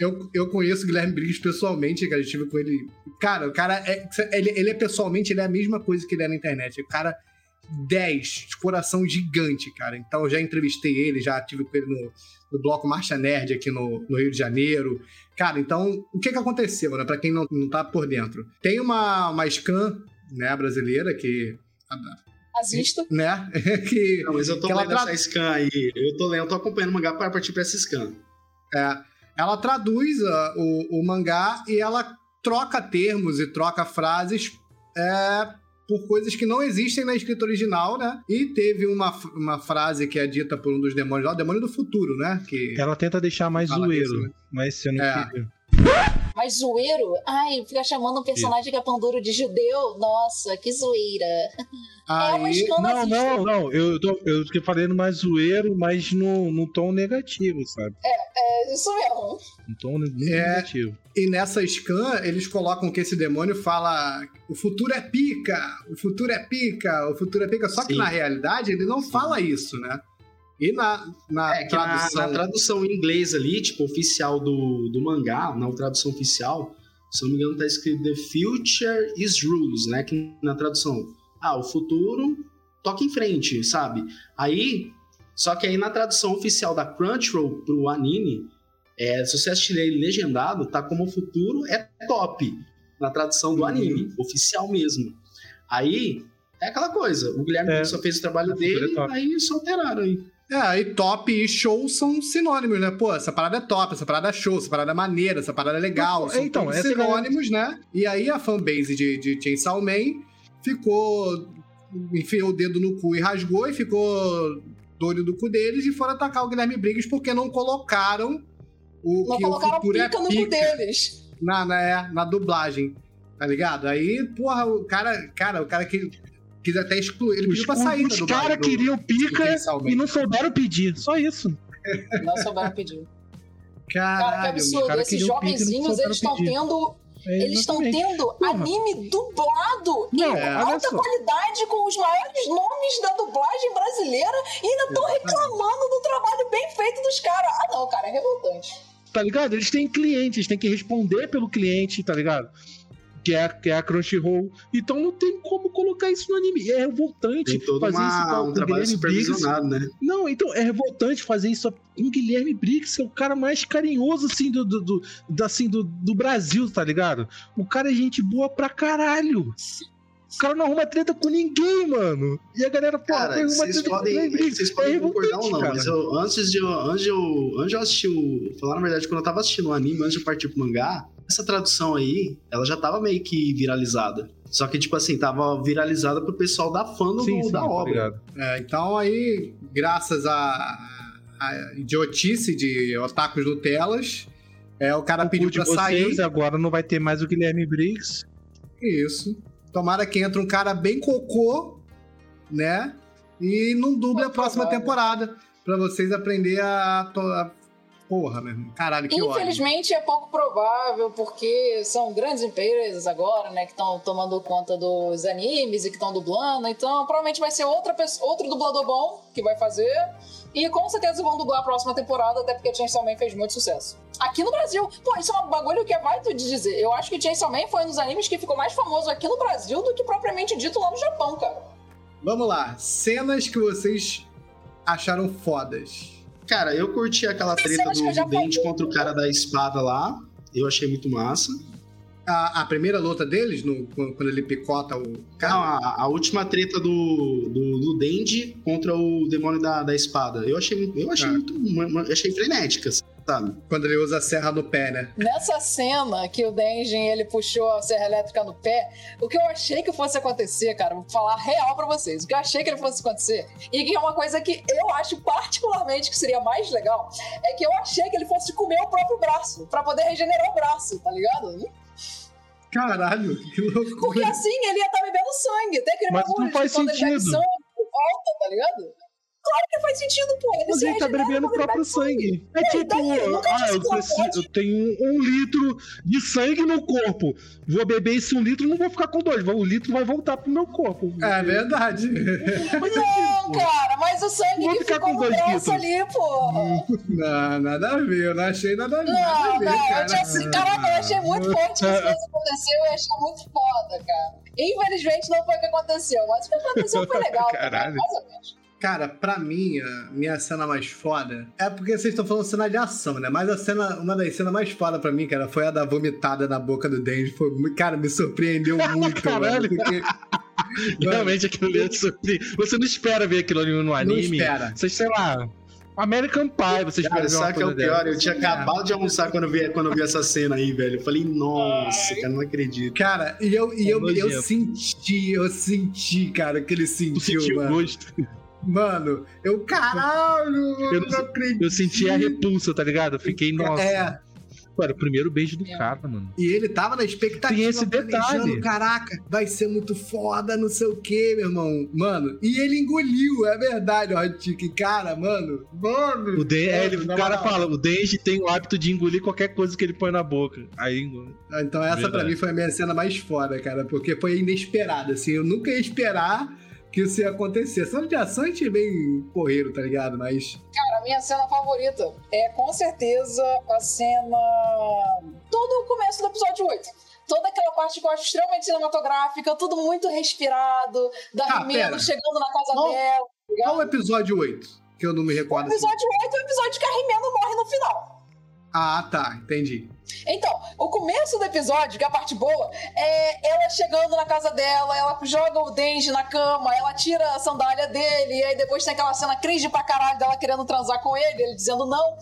Eu, eu conheço o Guilherme Briggs pessoalmente, cara. Eu estive com ele. Cara, o cara é. Ele, ele é pessoalmente, ele é a mesma coisa que ele é na internet. O cara 10, de coração gigante, cara. Então eu já entrevistei ele, já tive com ele no, no bloco Marcha Nerd aqui no, no Rio de Janeiro. Cara, então, o que que aconteceu, né? Pra quem não, não tá por dentro. Tem uma, uma scan, né, brasileira que. Nazista. Né? (laughs) que Não, mas eu tô lendo tra- essa scan aí. Eu tô lendo, eu tô acompanhando o mangá para partir pra essa scan. É, ela traduz ah, o, o mangá e ela troca termos e troca frases é, por coisas que não existem na escrita original, né? E teve uma, uma frase que é dita por um dos demônios lá, o demônio do futuro, né? Que Ela tenta deixar mais zoeiro, né? mas você não É. queria. Mas zoeiro? Ai, fica chamando um personagem que é panduro de judeu? Nossa, que zoeira. É uma aí, escândalo Não, nazista. não, não. Eu tô, eu tô falando mais zoeiro, mas no, no tom negativo, sabe? É isso mesmo. Um tom É. negativo. E nessa scan eles colocam que esse demônio fala o futuro é pica, o futuro é pica, o futuro é pica. Só que Sim. na realidade ele não fala isso, né? E na, na É que na, tradução... na tradução em inglês ali, tipo, oficial do, do mangá, na tradução oficial, se eu não me engano, tá escrito The Future is Rules, né? Que na tradução, ah, o futuro toca em frente, sabe? Aí, só que aí na tradução oficial da Crunchyroll pro anime, É, se você assistir ele legendado, tá como o futuro é top. Na tradução do Uhum. anime, oficial mesmo. Aí, é aquela coisa. O Guilherme É. só fez o trabalho O futuro dele, é aí só alteraram aí. É, aí top e show são sinônimos, né? Pô, essa parada é top, essa parada é show, essa parada é maneira, essa parada é legal. Mas, então, todos essa sinônimos, né? E aí a fanbase de, de Chainsaw Man ficou... Enfiou o dedo no cu e rasgou e ficou doido do cu deles e foram atacar o Guilherme Briggs porque não colocaram o Não que o colocaram futuro é pica no cu pica deles. na, na, é, na dublagem, tá ligado? Aí, porra, o cara, cara, o cara que quis até excluir, ele Os, pediu pra sair os caras queriam pica e não souberam pedir. Só isso. Não souberam pedir. Caralho, Cara, que absurdo. caras Esses pica jovenzinhos, eles estão tendo. É, Eles estão tendo Porra. anime dublado Não, em é, alta qualidade com os maiores nomes da dublagem brasileira e ainda estão reclamando do trabalho bem feito dos caras. Ah, não, cara, é revoltante. Tá ligado? Eles têm clientes, eles têm que responder pelo cliente, tá ligado? Que é, que é a Crunchyroll. Então não tem como colocar isso no anime. É revoltante Tem todo fazer isso uma, com um o trabalho Guilherme Briggs. né? Não, então é revoltante fazer isso com o Guilherme Briggs, que é o cara mais carinhoso, assim, do, do, do- da- assim, do, do Brasil, tá ligado? O cara é gente boa pra caralho. O cara não arruma treta com ninguém, mano. E a galera, pô, Cara, arruma vocês treta com podem, Guilherme Briggs. vocês É podem concordar ou não, cara. mas eu, antes, de, eu- antes, de eu, antes de eu assistir o. Falar na verdade, quando eu tava assistindo o anime, antes de eu partir pro mangá, essa tradução aí, ela já tava meio que viralizada. Só que, tipo assim, tava viralizada pro pessoal da fã do, Sim, sim, da tá obra. É, então aí, graças à à idiotice de otakus Nutelas, é, o cara O pediu pra sair. vocês, agora não vai ter mais o Guilherme Briggs. Isso. Tomara que entre um cara bem cocô, né? E não duble a próxima temporada. Pra vocês aprenderem a, a. Porra, meu irmão. Caralho, que ódio. Infelizmente é pouco provável, porque são grandes empresas agora, né, que estão tomando conta dos animes e que estão dublando. Então, provavelmente vai ser outra pessoa, outro dublador bom que vai fazer. E com certeza vão dublar a próxima temporada, até porque Chainsaw Man fez muito sucesso. Aqui no Brasil, pô, isso é um bagulho que é válido de dizer. Eu acho que Chainsaw Man foi um dos animes que ficou mais famoso aqui no Brasil do que propriamente dito lá no Japão, cara. Vamos lá. Cenas que vocês acharam fodas. Cara, eu curti aquela treta do já Dente falei. contra o cara da espada lá. Eu achei muito massa. A, a primeira luta deles, no- quando ele picota o Não, cara. a, a última treta do, do, do Dendi contra o demônio da, da espada. Eu achei, eu achei Ah. muito. eu achei frenética, sabe? Quando ele usa a serra no pé, né? Nessa cena que o Denjin ele puxou a serra elétrica no pé, o que eu achei que fosse acontecer, cara, vou falar real pra vocês, o que eu achei que ele fosse acontecer, e que é uma coisa que eu acho particularmente que seria mais legal, é que eu achei que ele fosse comer o próprio braço, pra poder regenerar o braço, tá ligado? Caralho, que loucura. Porque assim ele ia estar bebendo sangue, tem aquele Mas bagulho não faz de quando ele bebe sentido. sangue, volta, tá ligado? Claro que faz sentido, pô. Ele Mas se ele tá bebendo o próprio sangue. sangue. É tipo, daí? Eu nunca ah, eu, preciso, eu tenho um, litro de sangue no corpo. Vou beber esse um litro, não vou ficar com dois. O litro vai voltar pro meu corpo. É verdade. Não, (laughs) cara, mas o sangue Vou que ficar ficou com no dois braço litros. ali, pô. Não, nada a ver. Eu não achei nada a ver. nada a Não, não, eu cara. tinha assim, eu achei muito forte que isso aconteceu, eu achei muito foda, cara. Infelizmente não foi o que aconteceu, mas o que aconteceu foi legal. Caralho. Mais ou menos. Cara, pra mim, a minha cena mais foda é porque vocês estão falando cena de ação, né? Mas a cena, uma das cenas mais foda pra mim, cara, foi a da vomitada na boca do Denji. Foi, cara, me surpreendeu (laughs) muito, Caralho. (laughs) mano. Porque Realmente aquilo ali é surpreendente. Você não espera ver aquilo ali no não anime. espera. Vocês, sei lá. American Pie, você espera Cara, sabe o que é o pior? dessa. Eu tinha acabado de almoçar quando eu vi, quando eu vi essa cena aí, velho. Eu falei, nossa, cara, não acredito. Cara, e eu, e É eu, eu senti, eu senti, cara, que ele Tu sentiu, sentiu o mano. gosto. Mano, eu, caralho, Eu não- não acredito. Eu senti a repulsa, tá ligado? Eu fiquei, nossa. É, Cara, o primeiro beijo do É. cara, mano. E ele tava na expectativa. Tem esse detalhe. Caraca, vai ser muito foda, não sei o que, meu irmão. Mano, e ele engoliu, é verdade, ó, Tiki. Cara, mano, mano. O, Den- é, ele- o cara moral. fala, o Denji tem o hábito de engolir qualquer coisa que ele põe na boca. Aí engole. Então essa pra Verdade. mim foi a minha cena mais foda, cara, porque foi inesperada, assim. Eu nunca ia esperar que isso ia acontecer. Cena de ação a gente bem correiro, tá ligado? Mas. Cara, a minha cena favorita é com certeza a cena. Todo o começo do episódio 8. Toda aquela parte que eu acho extremamente cinematográfica, tudo muito respirado, da Ah, chegando na casa Qual- dela. Qual o episódio 8? Que eu não me O recordo. assim. episódio 8 é o episódio que a Rimeno morre no final. Ah, tá, entendi. Então, o começo do episódio, que é a parte boa, é ela chegando na casa dela, ela joga o Denji na cama, ela tira a sandália dele, e aí depois tem aquela cena cringe pra caralho dela querendo transar com ele, ele dizendo não.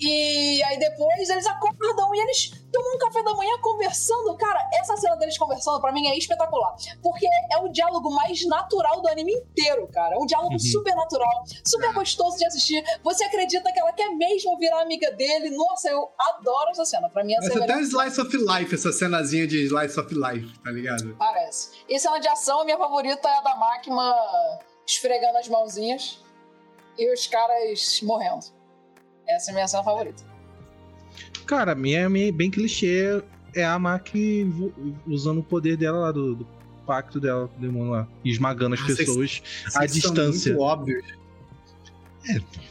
E aí depois eles acordam e eles tomam um café da manhã conversando. Cara, essa cena deles conversando pra mim é espetacular. Porque é o diálogo mais natural do anime inteiro, cara. É um diálogo Uhum. super natural, super gostoso de assistir. Você acredita que ela quer mesmo virar amiga dele. Nossa, eu adoro essa cena. Pra mim, essa é a Essa até um Slice of Life, essa cenazinha de Slice of Life, tá ligado? Parece. E cena de ação, a minha favorita é a da máquina esfregando as mãozinhas e os caras morrendo. Essa é a minha cena favorita. Cara, a minha é bem clichê. É a Maki vo- usando o poder dela lá, do, do pacto dela com o demônio lá. Esmagando as Ah, vocês- pessoas à Vocês são distância. muito óbvios.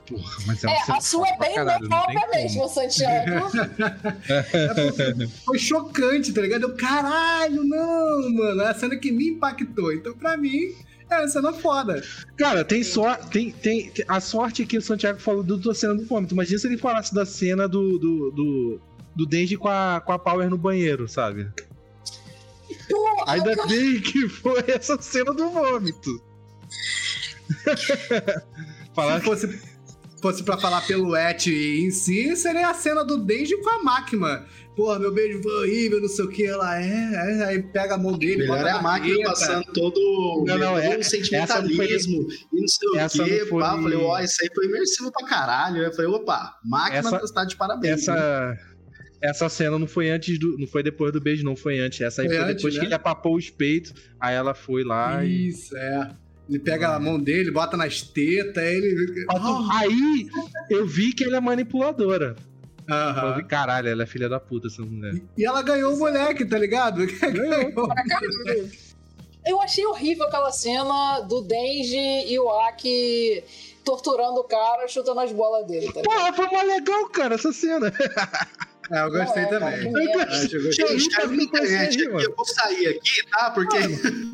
Porra, mas é uma É, a sua é bem caralho, mesmo, Santiago. (laughs) É foi chocante, tá ligado? Eu, caralho, não, mano. É a cena que me impactou. Então, pra mim, é uma cena foda. Cara, tem só. Tem, tem, tem- a sorte que o Santiago falou do, da cena do vômito. Imagina se ele falasse da cena do. do, do, do Denji com a, com a Power no banheiro, sabe? Pô, Ainda bem que foi essa cena do vômito. (laughs) Falar Se fosse, fosse pra falar pelo Et em si, seria a cena do Denji com a máquina. Porra, meu beijo foi horrível, não sei o que. Ela é, é, aí pega a mão dele, Melhor é a na máquina teta. passando todo, Não, não, é- o sentimentalismo e não sei essa o não foi- Pá, falei, ó, isso aí foi imersivo pra caralho. Eu falei, opa, máquina Essa- está de parabéns. né? essa. Essa cena não foi antes do. Não foi depois do beijo, não foi antes.Essa aí Foi foi, antes, depois né? que ele apapou os peitos. Aí ela foi lá e. Isso, é. Ele pega a mão dele, bota nas tetas, ele. Aí eu vi que ela é manipuladora. Eu vi, caralho, ela é filha da puta, essa mulher. E ela ganhou o moleque, tá ligado? (laughs) Ganhou. pra caralho. Eu achei horrível aquela cena do Denji e o Aki torturando o cara, chutando as bolas dele, tá ligado? Porra, foi mó legal, cara, essa cena. É, eu gostei Não, é, também. que eu gostei. Gente, na internet Isso aí, aqui, eu vou sair aqui, tá? Porque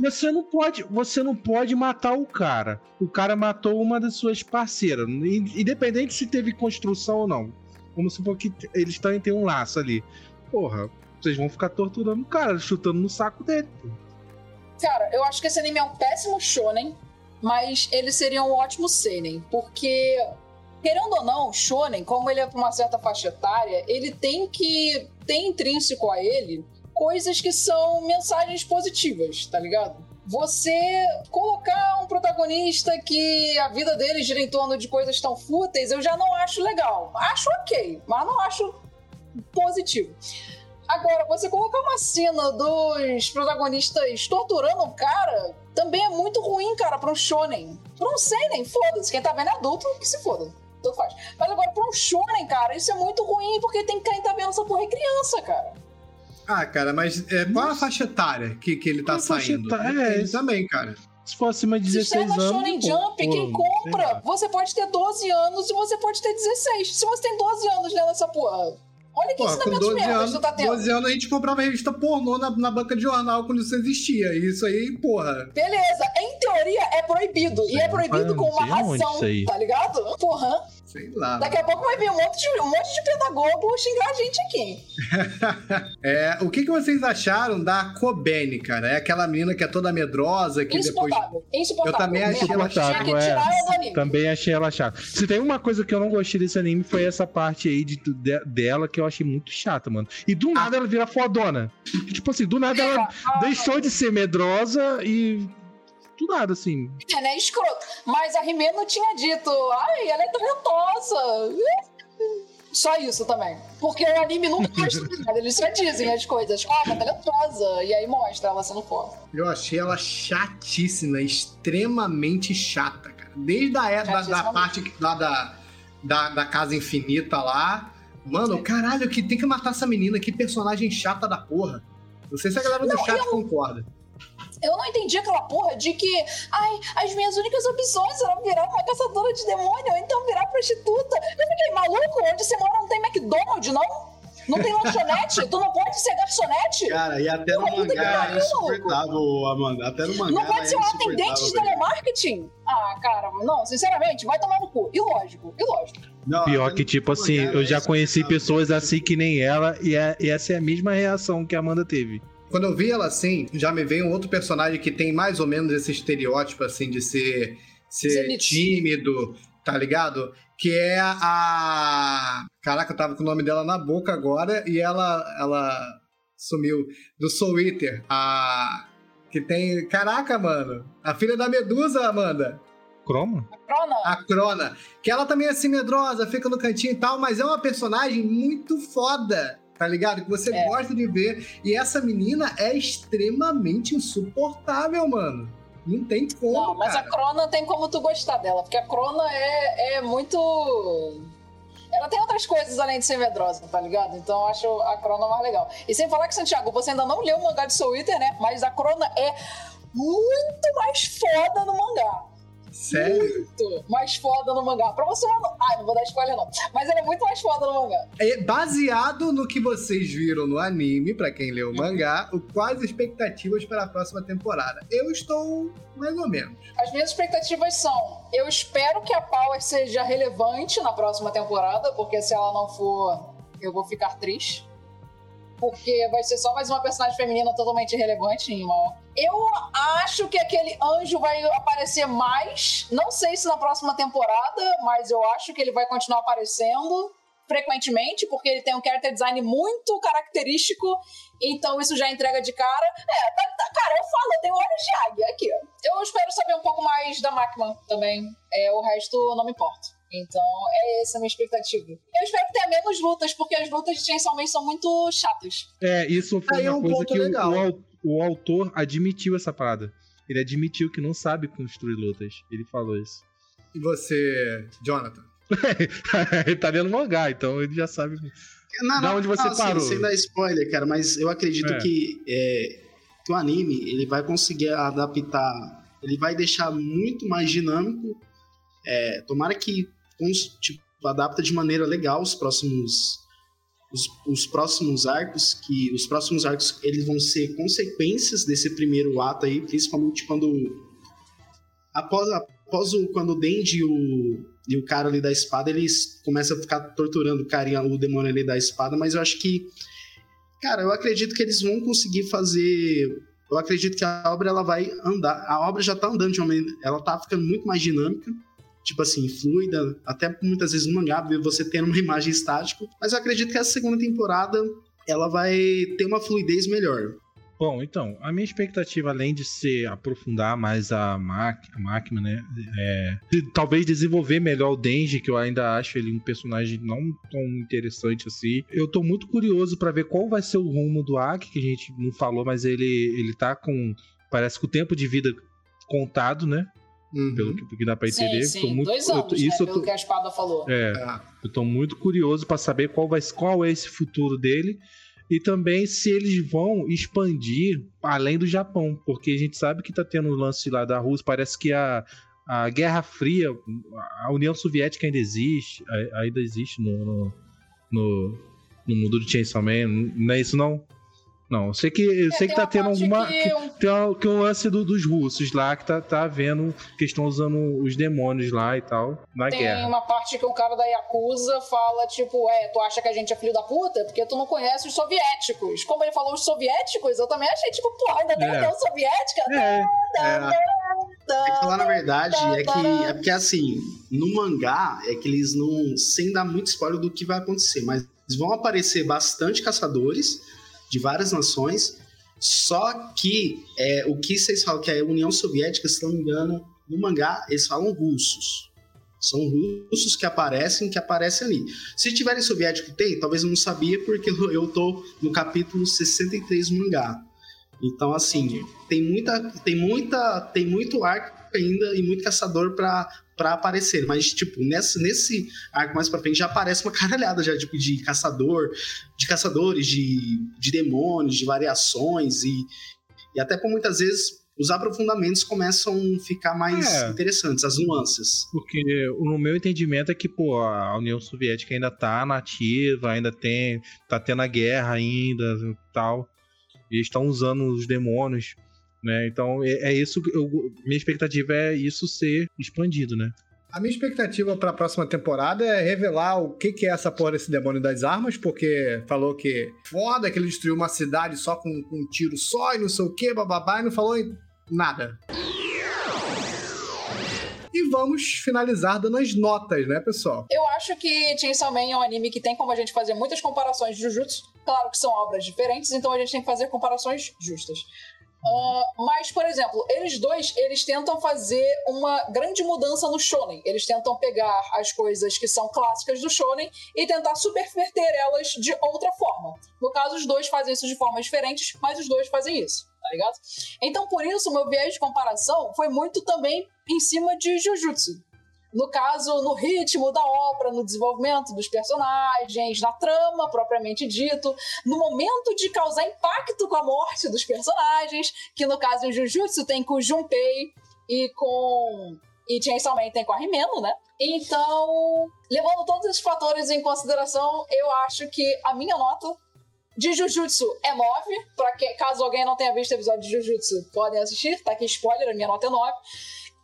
Você não pode, você não pode matar o cara. O cara matou uma das suas parceiras, in- independente se teve construção ou não. Vamos supor que eles têm têm um laço ali. Porra, vocês vão ficar torturando o cara, chutando no saco dele. pô. Cara, eu acho que esse anime é um péssimo shonen, mas ele seria um ótimo seinen, porque querendo ou não, shonen, como ele é pra uma certa faixa etária, ele tem que ter intrínseco a ele coisas que são mensagens positivas, tá ligado? Você colocar um protagonista que a vida dele gira em torno de coisas tão fúteis, eu já não acho legal. Acho ok, mas não acho positivo. Agora, você colocar uma cena dos protagonistas torturando um cara também é muito ruim, cara, pra um shonen. Pra um seinen, foda-se. Quem tá vendo é adulto, que se foda. Tanto faz. Mas agora, pra um shonen, cara, isso é muito ruim, porque tem que tá vendo essa porra é criança, cara. Ah, cara, mas é, qual a faixa etária que, que ele tá Qual a faixa saindo? etária? É, isso- também, cara. Se for acima de Se 16 sai na anos. Shonen Jump, pô, quem compra, você pode ter 12 anos e você pode ter 16. Se você tem 12 anos lendo essa porra, olha que Pô, com ensinamentos 12 merda anos, tu tá tendo. 12 anos a gente comprava revista pornô na, na banca de jornal quando isso existia. Isso aí, porra. Beleza, em teoria é proibido. E é proibido com uma razão, isso aí. tá ligado? Porra. Sei lá. Daqui a pouco vai vir um monte de, um monte de pedagogo xingar a gente aqui. (laughs) É, o que, que vocês acharam da Kobene, cara? É aquela menina que é toda medrosa, que depois. Insuportável. Insuportável. Eu também achei ela chata, é. Também achei ela chata. Se tem uma coisa que eu não gostei desse anime foi essa parte aí de, de- dela que eu achei muito chata, mano. E do nada ela vira fodona. Tipo assim, do nada ela Ah, deixou de ser medrosa e. Do nada, assim. É, né? Escroto. Mas a Rimeno tinha dito, ai, ela é talentosa. Só isso também. Porque o anime nunca (laughs) mostra nada. Eles só dizem as coisas. Ah, ela é talentosa. E aí mostra ela sendo foda. Eu achei ela chatíssima, extremamente chata, cara. Desde a época da, da parte lá da, da, da Casa Infinita lá. Mano, caralho, que tem que matar essa menina. Que personagem chata da porra. Não sei se a galera do Não, chat concorda. Eu não entendi aquela porra de que, ai, as minhas únicas opções eram virar uma caçadora de demônio ou então virar prostituta. Eu fiquei maluco? Onde você mora não tem McDonald's, não? Não tem lanchonete? tu não pode ser garçonete? Cara, e até no Porra, puta que mangá pariu, é insuportável, Amanda. Até no mangá. Não pode ser é um atendente de telemarketing? Ah, cara, não, sinceramente, vai tomar no cu. E lógico, e lógico. Não, Pior que, no tipo assim, ela eu é já conheci pessoas assim que nem ela, e, é- e essa é a mesma reação que a Amanda teve. Quando eu vi ela assim, já me veio um outro personagem que tem mais ou menos esse estereótipo, assim, de ser, ser tímido, tá ligado? Que é a. Caraca, eu tava com o nome dela na boca agora e ela, ela sumiu. Do Soul Eater. A. Que tem. Caraca, mano. A filha da Medusa, Amanda. Croma? Crona, A Crona. Que ela também é assim medrosa, fica no cantinho e tal, mas é uma personagem muito foda. Tá ligado? Que você É. gosta de ver. E essa menina é extremamente insuportável, mano. Não tem como. Não, mas cara. a Crona tem como tu gostar dela, porque a Crona é, é muito. Ela tem outras coisas além de ser medrosa, tá ligado? Então eu acho a Crona mais legal. E sem falar que, Santiago, você ainda não leu o mangá de Soul Eater, né? Mas a Crona é muito mais foda no mangá. Sério? Muito mais foda no mangá. Pra você não. Ai, não vou dar spoiler, não. Mas ela é muito mais foda no mangá. É baseado no que vocês viram no anime, pra quem leu o mangá, o quais expectativas para a próxima temporada? Eu estou mais ou menos. As minhas expectativas são: eu espero que a Power seja relevante na próxima temporada, porque se ela não for, eu vou ficar triste. Porque vai ser só mais uma personagem feminina totalmente irrelevante em uma. Eu acho que aquele anjo vai aparecer mais. Não sei se na próxima temporada, mas eu acho que ele vai continuar aparecendo frequentemente, porque ele tem um character design muito característico, então isso já entrega de cara. É, tá, tá- cara, eu falo, eu tenho olhos de águia aqui. Eu espero saber um pouco mais da Macman também. É, o resto não me importa. Então, é essa a minha expectativa. Eu espero que tenha menos lutas, porque as lutas de Chainsaw Man são muito chatas. É, isso foi Aí é uma um coisa ponto que o, legal. o o autor admitiu essa parada. Ele admitiu que não sabe construir lutas. Ele falou isso. E você, Jonathan? (laughs) ele tá lendo mangá, então ele já sabe. Não, Da onde você não, parou? Sem, sem dar spoiler, cara, mas eu acredito É. que, é, que o anime ele vai conseguir adaptar, ele vai deixar muito mais dinâmico. É, tomara que tipo, adapta de maneira legal os próximos os, os próximos arcos, que os próximos arcos eles vão ser consequências desse primeiro ato aí, principalmente quando após, após o quando o Denji e o, e o cara ali da espada, eles começam a ficar torturando o carinha, o demônio ali da espada, mas eu acho que cara, eu acredito que eles vão conseguir fazer eu acredito que a obra ela vai andar, a obra já tá andando de uma ela tá ficando muito mais dinâmica, tipo assim, fluida, até muitas vezes no mangá, você tendo uma (laughs) imagem estática, mas eu acredito que essa segunda temporada ela vai ter uma fluidez melhor. Bom, então, a minha expectativa, além de ser aprofundar mais a, máquina, né? É, de- talvez desenvolver melhor o Denji, que eu ainda acho ele um personagem não tão interessante assim. Eu tô muito curioso pra ver qual vai ser o rumo do Aki, que a gente não falou, mas ele, ele tá com. Parece que o tempo de vida contado, né? Uhum. Pelo que, pelo que dá pra entender. sim, Tô sim. muito, Dois eu anos, né? isso eu Pelo tô, que a espada falou. é, É. eu tô muito curioso pra saber qual, vai, qual é esse futuro dele e também se eles vão expandir além do Japão, porque a gente sabe que tá tendo o lance lá da Rússia, parece que a, a Guerra Fria, a União Soviética ainda existe, ainda existe no, no, no, no mundo do Chainsaw Man, não é isso não? Não, eu sei que, eu sei que tem tá tendo alguma... que que- um- tem um, que um lance do- dos russos lá, que tá, tá vendo que estão usando os demônios lá e tal, na Tem guerra. uma parte que o cara da Yakuza fala, tipo, é, tu acha que a gente é filho da puta? Porque tu não conhece os soviéticos. Como ele falou os soviéticos, eu também achei, tipo, pô, ainda tem É. União Soviética? É, É que falar na verdade é que é porque assim, no mangá é que eles não sem dar muito spoiler do que vai acontecer, mas vão aparecer bastante caçadores de várias nações. Só que é, o que vocês falam que é a União Soviética, se não me engano, no mangá eles falam russos. São russos que aparecem, que aparecem ali. Se tiverem soviético, tem? Talvez eu não sabia, porque eu tô no capítulo 63 do mangá. Então, assim, tem muita, tem muita, tem muito arco ainda e muito caçador pra, pra aparecer. Mas, tipo, nesse, nesse arco mais pra frente já aparece uma (laughs) caralhada já, tipo, de caçador, de caçadores, de, de demônios, de variações e, e até por muitas vezes os aprofundamentos começam a ficar mais É. interessantes, as nuances. Porque no meu entendimento é que, pô, a União Soviética ainda tá nativa, ainda tem. tá tendo a guerra ainda e tal. E eles estão usando os demônios, né? Então é, é isso. que Eu, minha expectativa é isso ser expandido, né? A minha expectativa pra próxima temporada é revelar o que, que é essa porra desse demônio das armas, porque falou que foda que ele destruiu uma cidade só com, com um tiro só e não sei o que, bababá, e não falou em nada. E vamos finalizar dando as notas, né, pessoal? Eu acho que Chainsaw Man é um anime que tem como a gente fazer muitas comparações de Jujutsu. Claro que são obras diferentes, então a gente tem que fazer comparações justas. Ah, mas, por exemplo, eles dois, eles tentam fazer uma grande mudança no shonen. Eles tentam pegar as coisas que são clássicas do shonen e tentar subverter elas de outra forma. No caso, os dois fazem isso de formas diferentes, mas os dois fazem isso, tá ligado? Então, por isso, meu viés de comparação foi muito também em cima de Jujutsu. No caso, no ritmo da obra, no desenvolvimento dos personagens, na trama propriamente dito, no momento de causar impacto com a morte dos personagens, que no caso em Jujutsu tem com o Junpei e com. E Chainsaw Man tem com a Rimeno, né? Então, levando todos esses fatores em consideração, eu acho que a minha nota de Jujutsu é 9. Pra que, caso alguém não tenha visto o episódio de Jujutsu, podem assistir. Tá aqui spoiler, a minha nota é 9.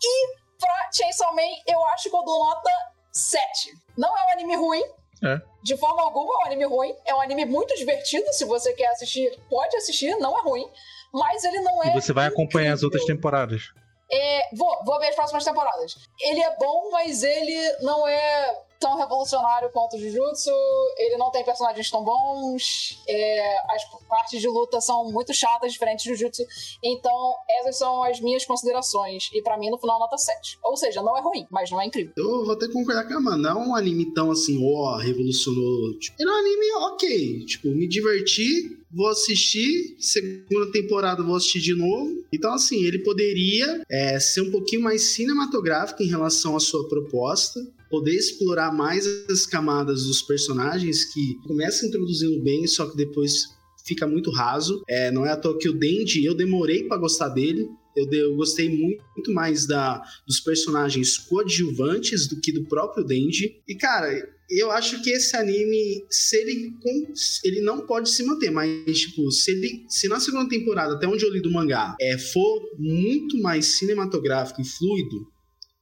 E pra Chainsaw Man, eu acho que eu dou nota 7. Não é um anime ruim. É. De forma alguma é um anime ruim. É um anime muito divertido. Se você quer assistir, pode assistir, não é ruim. Mas ele não é. E você vai acompanhar as incrível. outras temporadas. É, vou, vou ver as próximas temporadas. Ele é bom, mas ele não é tão revolucionário quanto o Jujutsu. Ele não tem personagens tão bons. é, as partes de luta são muito chatas, diferentes de Jujutsu. Então, essas são as minhas considerações. E pra mim, no final, nota 7. Ou seja, não é ruim, mas não é incrível. Eu vou ter que concordar com a mano. Não é um anime tão assim, ó, revolucionou. Tipo, ele é um anime ok. Tipo, me diverti, vou assistir. Segunda temporada vou assistir de novo. Então, assim, ele poderia é, ser um pouquinho mais cinematográfico em relação à sua proposta. Poder explorar mais as camadas dos personagens que começa introduzindo bem, só que depois fica muito raso. É, não é à toa que o Denji, eu demorei pra gostar dele. Eu, eu gostei muito mais da, dos personagens coadjuvantes do que do próprio Denji. E, cara, eu acho que esse anime, se ele, ele não pode se manter, mas, tipo, se ele, se na segunda temporada, até onde eu li do mangá, é, for muito mais cinematográfico e fluido,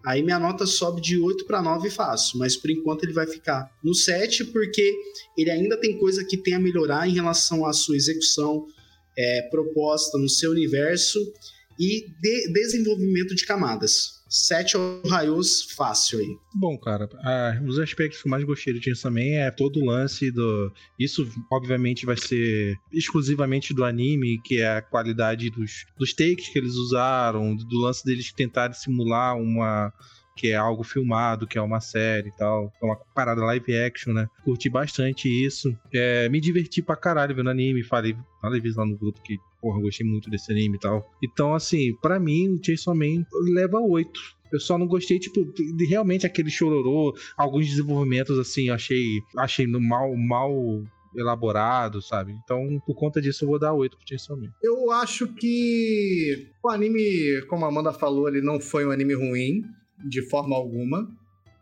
aí minha nota sobe de 8 para 9 fácil. Mas, por enquanto, ele vai ficar no 7, porque ele ainda tem coisa que tem a melhorar em relação à sua execução é, proposta no seu universo e de desenvolvimento de camadas. Sete raios fácil aí. Bom, cara, ah, os aspectos que eu mais gostei do Chainsaw Man é todo o lance do. Isso, obviamente, vai ser exclusivamente do anime, que é a qualidade dos, dos takes que eles usaram, do lance deles tentarem simular uma. que é algo filmado, que é uma série e tal. É uma parada live action, né? Curti bastante isso. É, me diverti pra caralho vendo anime. Falei, falei vezes lá no grupo que, porra, gostei muito desse anime e tal. Então, assim, pra mim, o Chainsaw Man leva 8. Eu só não gostei, tipo, de realmente aquele chororô, alguns desenvolvimentos, assim, eu achei, achei mal, mal elaborado, sabe? Então, por conta disso, eu vou dar 8 pro Chainsaw Man. Eu acho que o anime, como a Amanda falou, ele não foi um anime ruim, de forma alguma.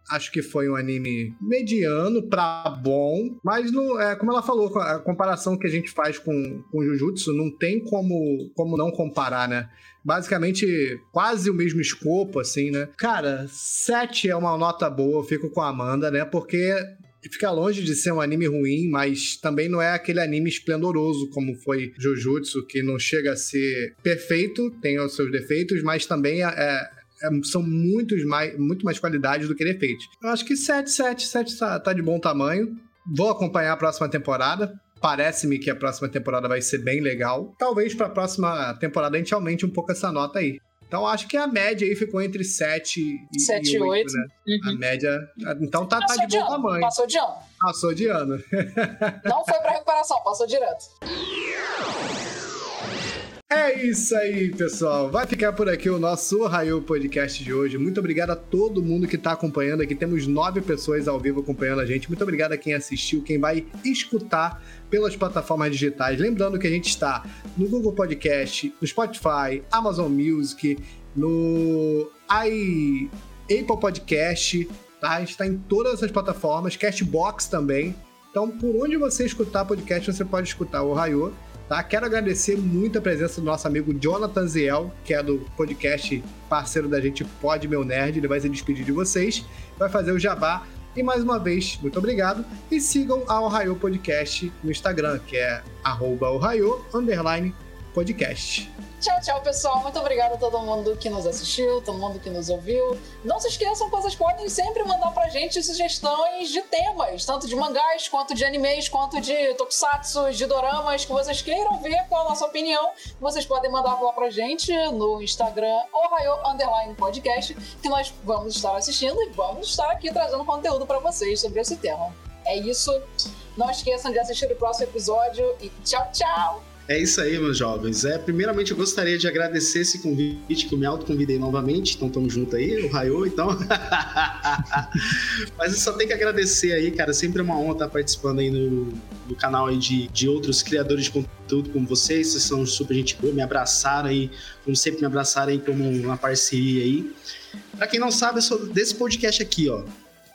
Acho que foi um anime mediano pra bom, mas no, é, como ela falou, a comparação que a gente faz com, com Jujutsu não tem como, como não comparar, né? Basicamente, quase o mesmo escopo, assim, né? Cara, 7 é uma nota boa, eu fico com a Amanda, né? Porque fica longe de ser um anime ruim, mas também não é aquele anime esplendoroso como foi Jujutsu, que não chega a ser perfeito, tem os seus defeitos, mas também é, é- são muitos mais, muito mais qualidades do que defeitos. Eu acho que 7, 7, 7 tá, tá de bom tamanho. Vou acompanhar a próxima temporada. Parece-me que a próxima temporada vai ser bem legal. Talvez para a próxima temporada a gente aumente um pouco essa nota aí. Então acho que a média aí ficou entre 7 e, 7 e e 8, 8. né? A Uhum. média. Então tá, tá de de bom ano. tamanho. Passou de ano. Passou de ano. (laughs) Não foi pra recuperação, passou direto. É isso aí, pessoal. Vai ficar por aqui o nosso Raio Podcast de hoje. Muito obrigado a todo mundo que está acompanhando aqui. Temos nove pessoas ao vivo acompanhando a gente. Muito obrigado a quem assistiu, quem vai escutar pelas plataformas digitais. Lembrando que a gente está no Google Podcast, no Spotify, Amazon Music, no i Apple Podcast, tá? A gente está em todas essas plataformas, Castbox também. Então, por onde você escutar podcast, você pode escutar o Raio. Tá? Quero agradecer muito a presença do nosso amigo Jonathan Ziel, que é do podcast parceiro da gente Pod Meu Nerd. Ele vai se despedir de vocês, vai fazer o jabá. E mais uma vez, muito obrigado. E sigam a Ohio Podcast no Instagram, que é arroba podcast. Tchau, tchau, pessoal. Muito obrigada a todo mundo que nos assistiu, todo mundo que nos ouviu. Não se esqueçam que vocês podem sempre mandar pra gente sugestões de temas, tanto de mangás, quanto de animes, quanto de tokusatsu, de doramas, que vocês queiram ver qual a nossa opinião. Vocês podem mandar lá pra gente no Instagram Ohio Underline Podcast, que nós vamos estar assistindo e vamos estar aqui trazendo conteúdo para vocês sobre esse tema. É isso. Não esqueçam de assistir o próximo episódio e tchau, tchau! É isso aí, meus jovens. É, primeiramente, eu gostaria de agradecer esse convite que eu me autoconvidei novamente. Então, tamo junto aí, o Raio, então. (laughs) Mas eu só tenho que agradecer aí, cara. Sempre é uma honra estar participando aí no, no canal aí de, de outros criadores de conteúdo como vocês. Vocês são super gente boa, me abraçaram aí, como sempre me abraçaram aí como uma parceria aí. Pra quem não sabe, eu sou desse podcast aqui, ó.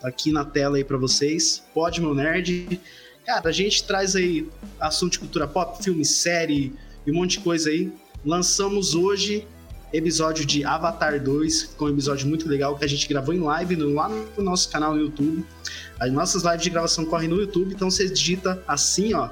Tá aqui na tela aí pra vocês. Pode, meu nerd. Cara, a gente traz aí assunto de cultura pop, filme, série e um monte de coisa aí. Lançamos hoje episódio de Avatar 2, que é um episódio muito legal que a gente gravou em live no, lá no nosso canal no YouTube. As nossas lives de gravação correm no YouTube, então você digita assim, ó,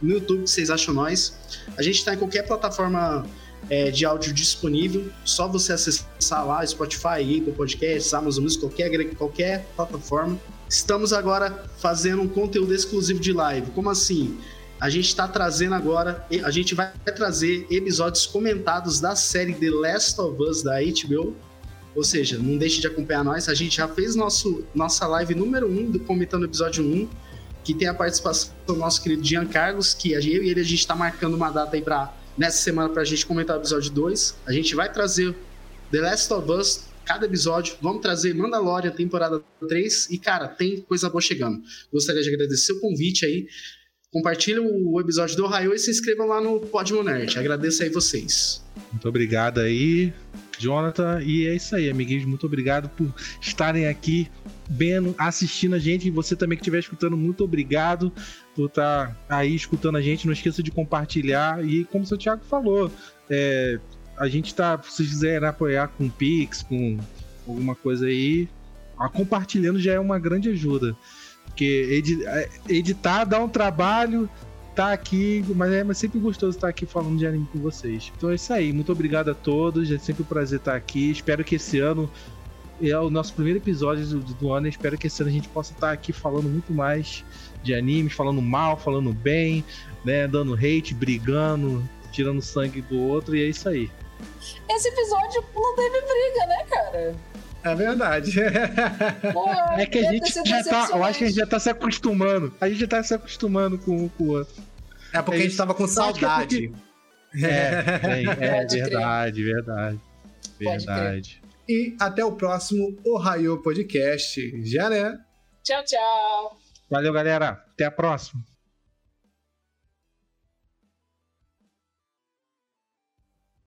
no YouTube que vocês acham nós. A gente está em qualquer plataforma é, de áudio disponível, só você acessar lá, Spotify, Apple Podcasts, Amazon Music, qualquer, qualquer plataforma. Estamos agora fazendo um conteúdo exclusivo de live. Como assim? A gente está trazendo agora, a gente vai trazer episódios comentados da série The Last of Us da HBO. Ou seja, não deixe de acompanhar nós. A gente já fez nosso, nossa live número 1 do comentando o episódio 1, que tem a participação do nosso querido Jean Carlos, que eu e ele a gente está marcando uma data aí para nessa semana para a gente comentar o episódio 2. A gente vai trazer The Last of Us cada episódio. Vamos trazer Mandalorian, temporada 3. E, cara, tem coisa boa chegando. Gostaria de agradecer o convite aí. Compartilhe o episódio do Raio e se inscrevam lá no Podmo Nerd. Agradeço aí vocês. Muito obrigado aí, Jonathan. E é isso aí, amiguinhos. Muito obrigado por estarem aqui vendo, assistindo a gente. E você também que estiver escutando, muito obrigado por estar aí escutando a gente. Não esqueça de compartilhar. E como o seu Thiago falou, é, a gente tá, se quiserem apoiar com Pix, com alguma coisa aí, compartilhando já é uma grande ajuda. Porque é, editar dá um trabalho, tá aqui, mas é sempre gostoso estar aqui falando de anime com vocês. Então é isso aí, muito obrigado a todos, é sempre um prazer estar aqui. Espero que esse ano é o nosso primeiro episódio do, do ano. Espero que esse ano a gente possa estar aqui falando muito mais de animes, falando mal, falando bem, né, dando hate, brigando, tirando sangue do outro, e é isso aí. Esse episódio não teve briga, né, cara? É verdade. Porra, (laughs) é que a gente já tá. Eu acho que a gente já tá se acostumando. A gente já tá se acostumando com, com o outro. É porque é a gente tava com saudade. É, é, (laughs) é, é verdade, verdade. Verdade. E até o próximo Ohio Podcast. Já né? Tchau, tchau. Valeu, galera. Até a próxima.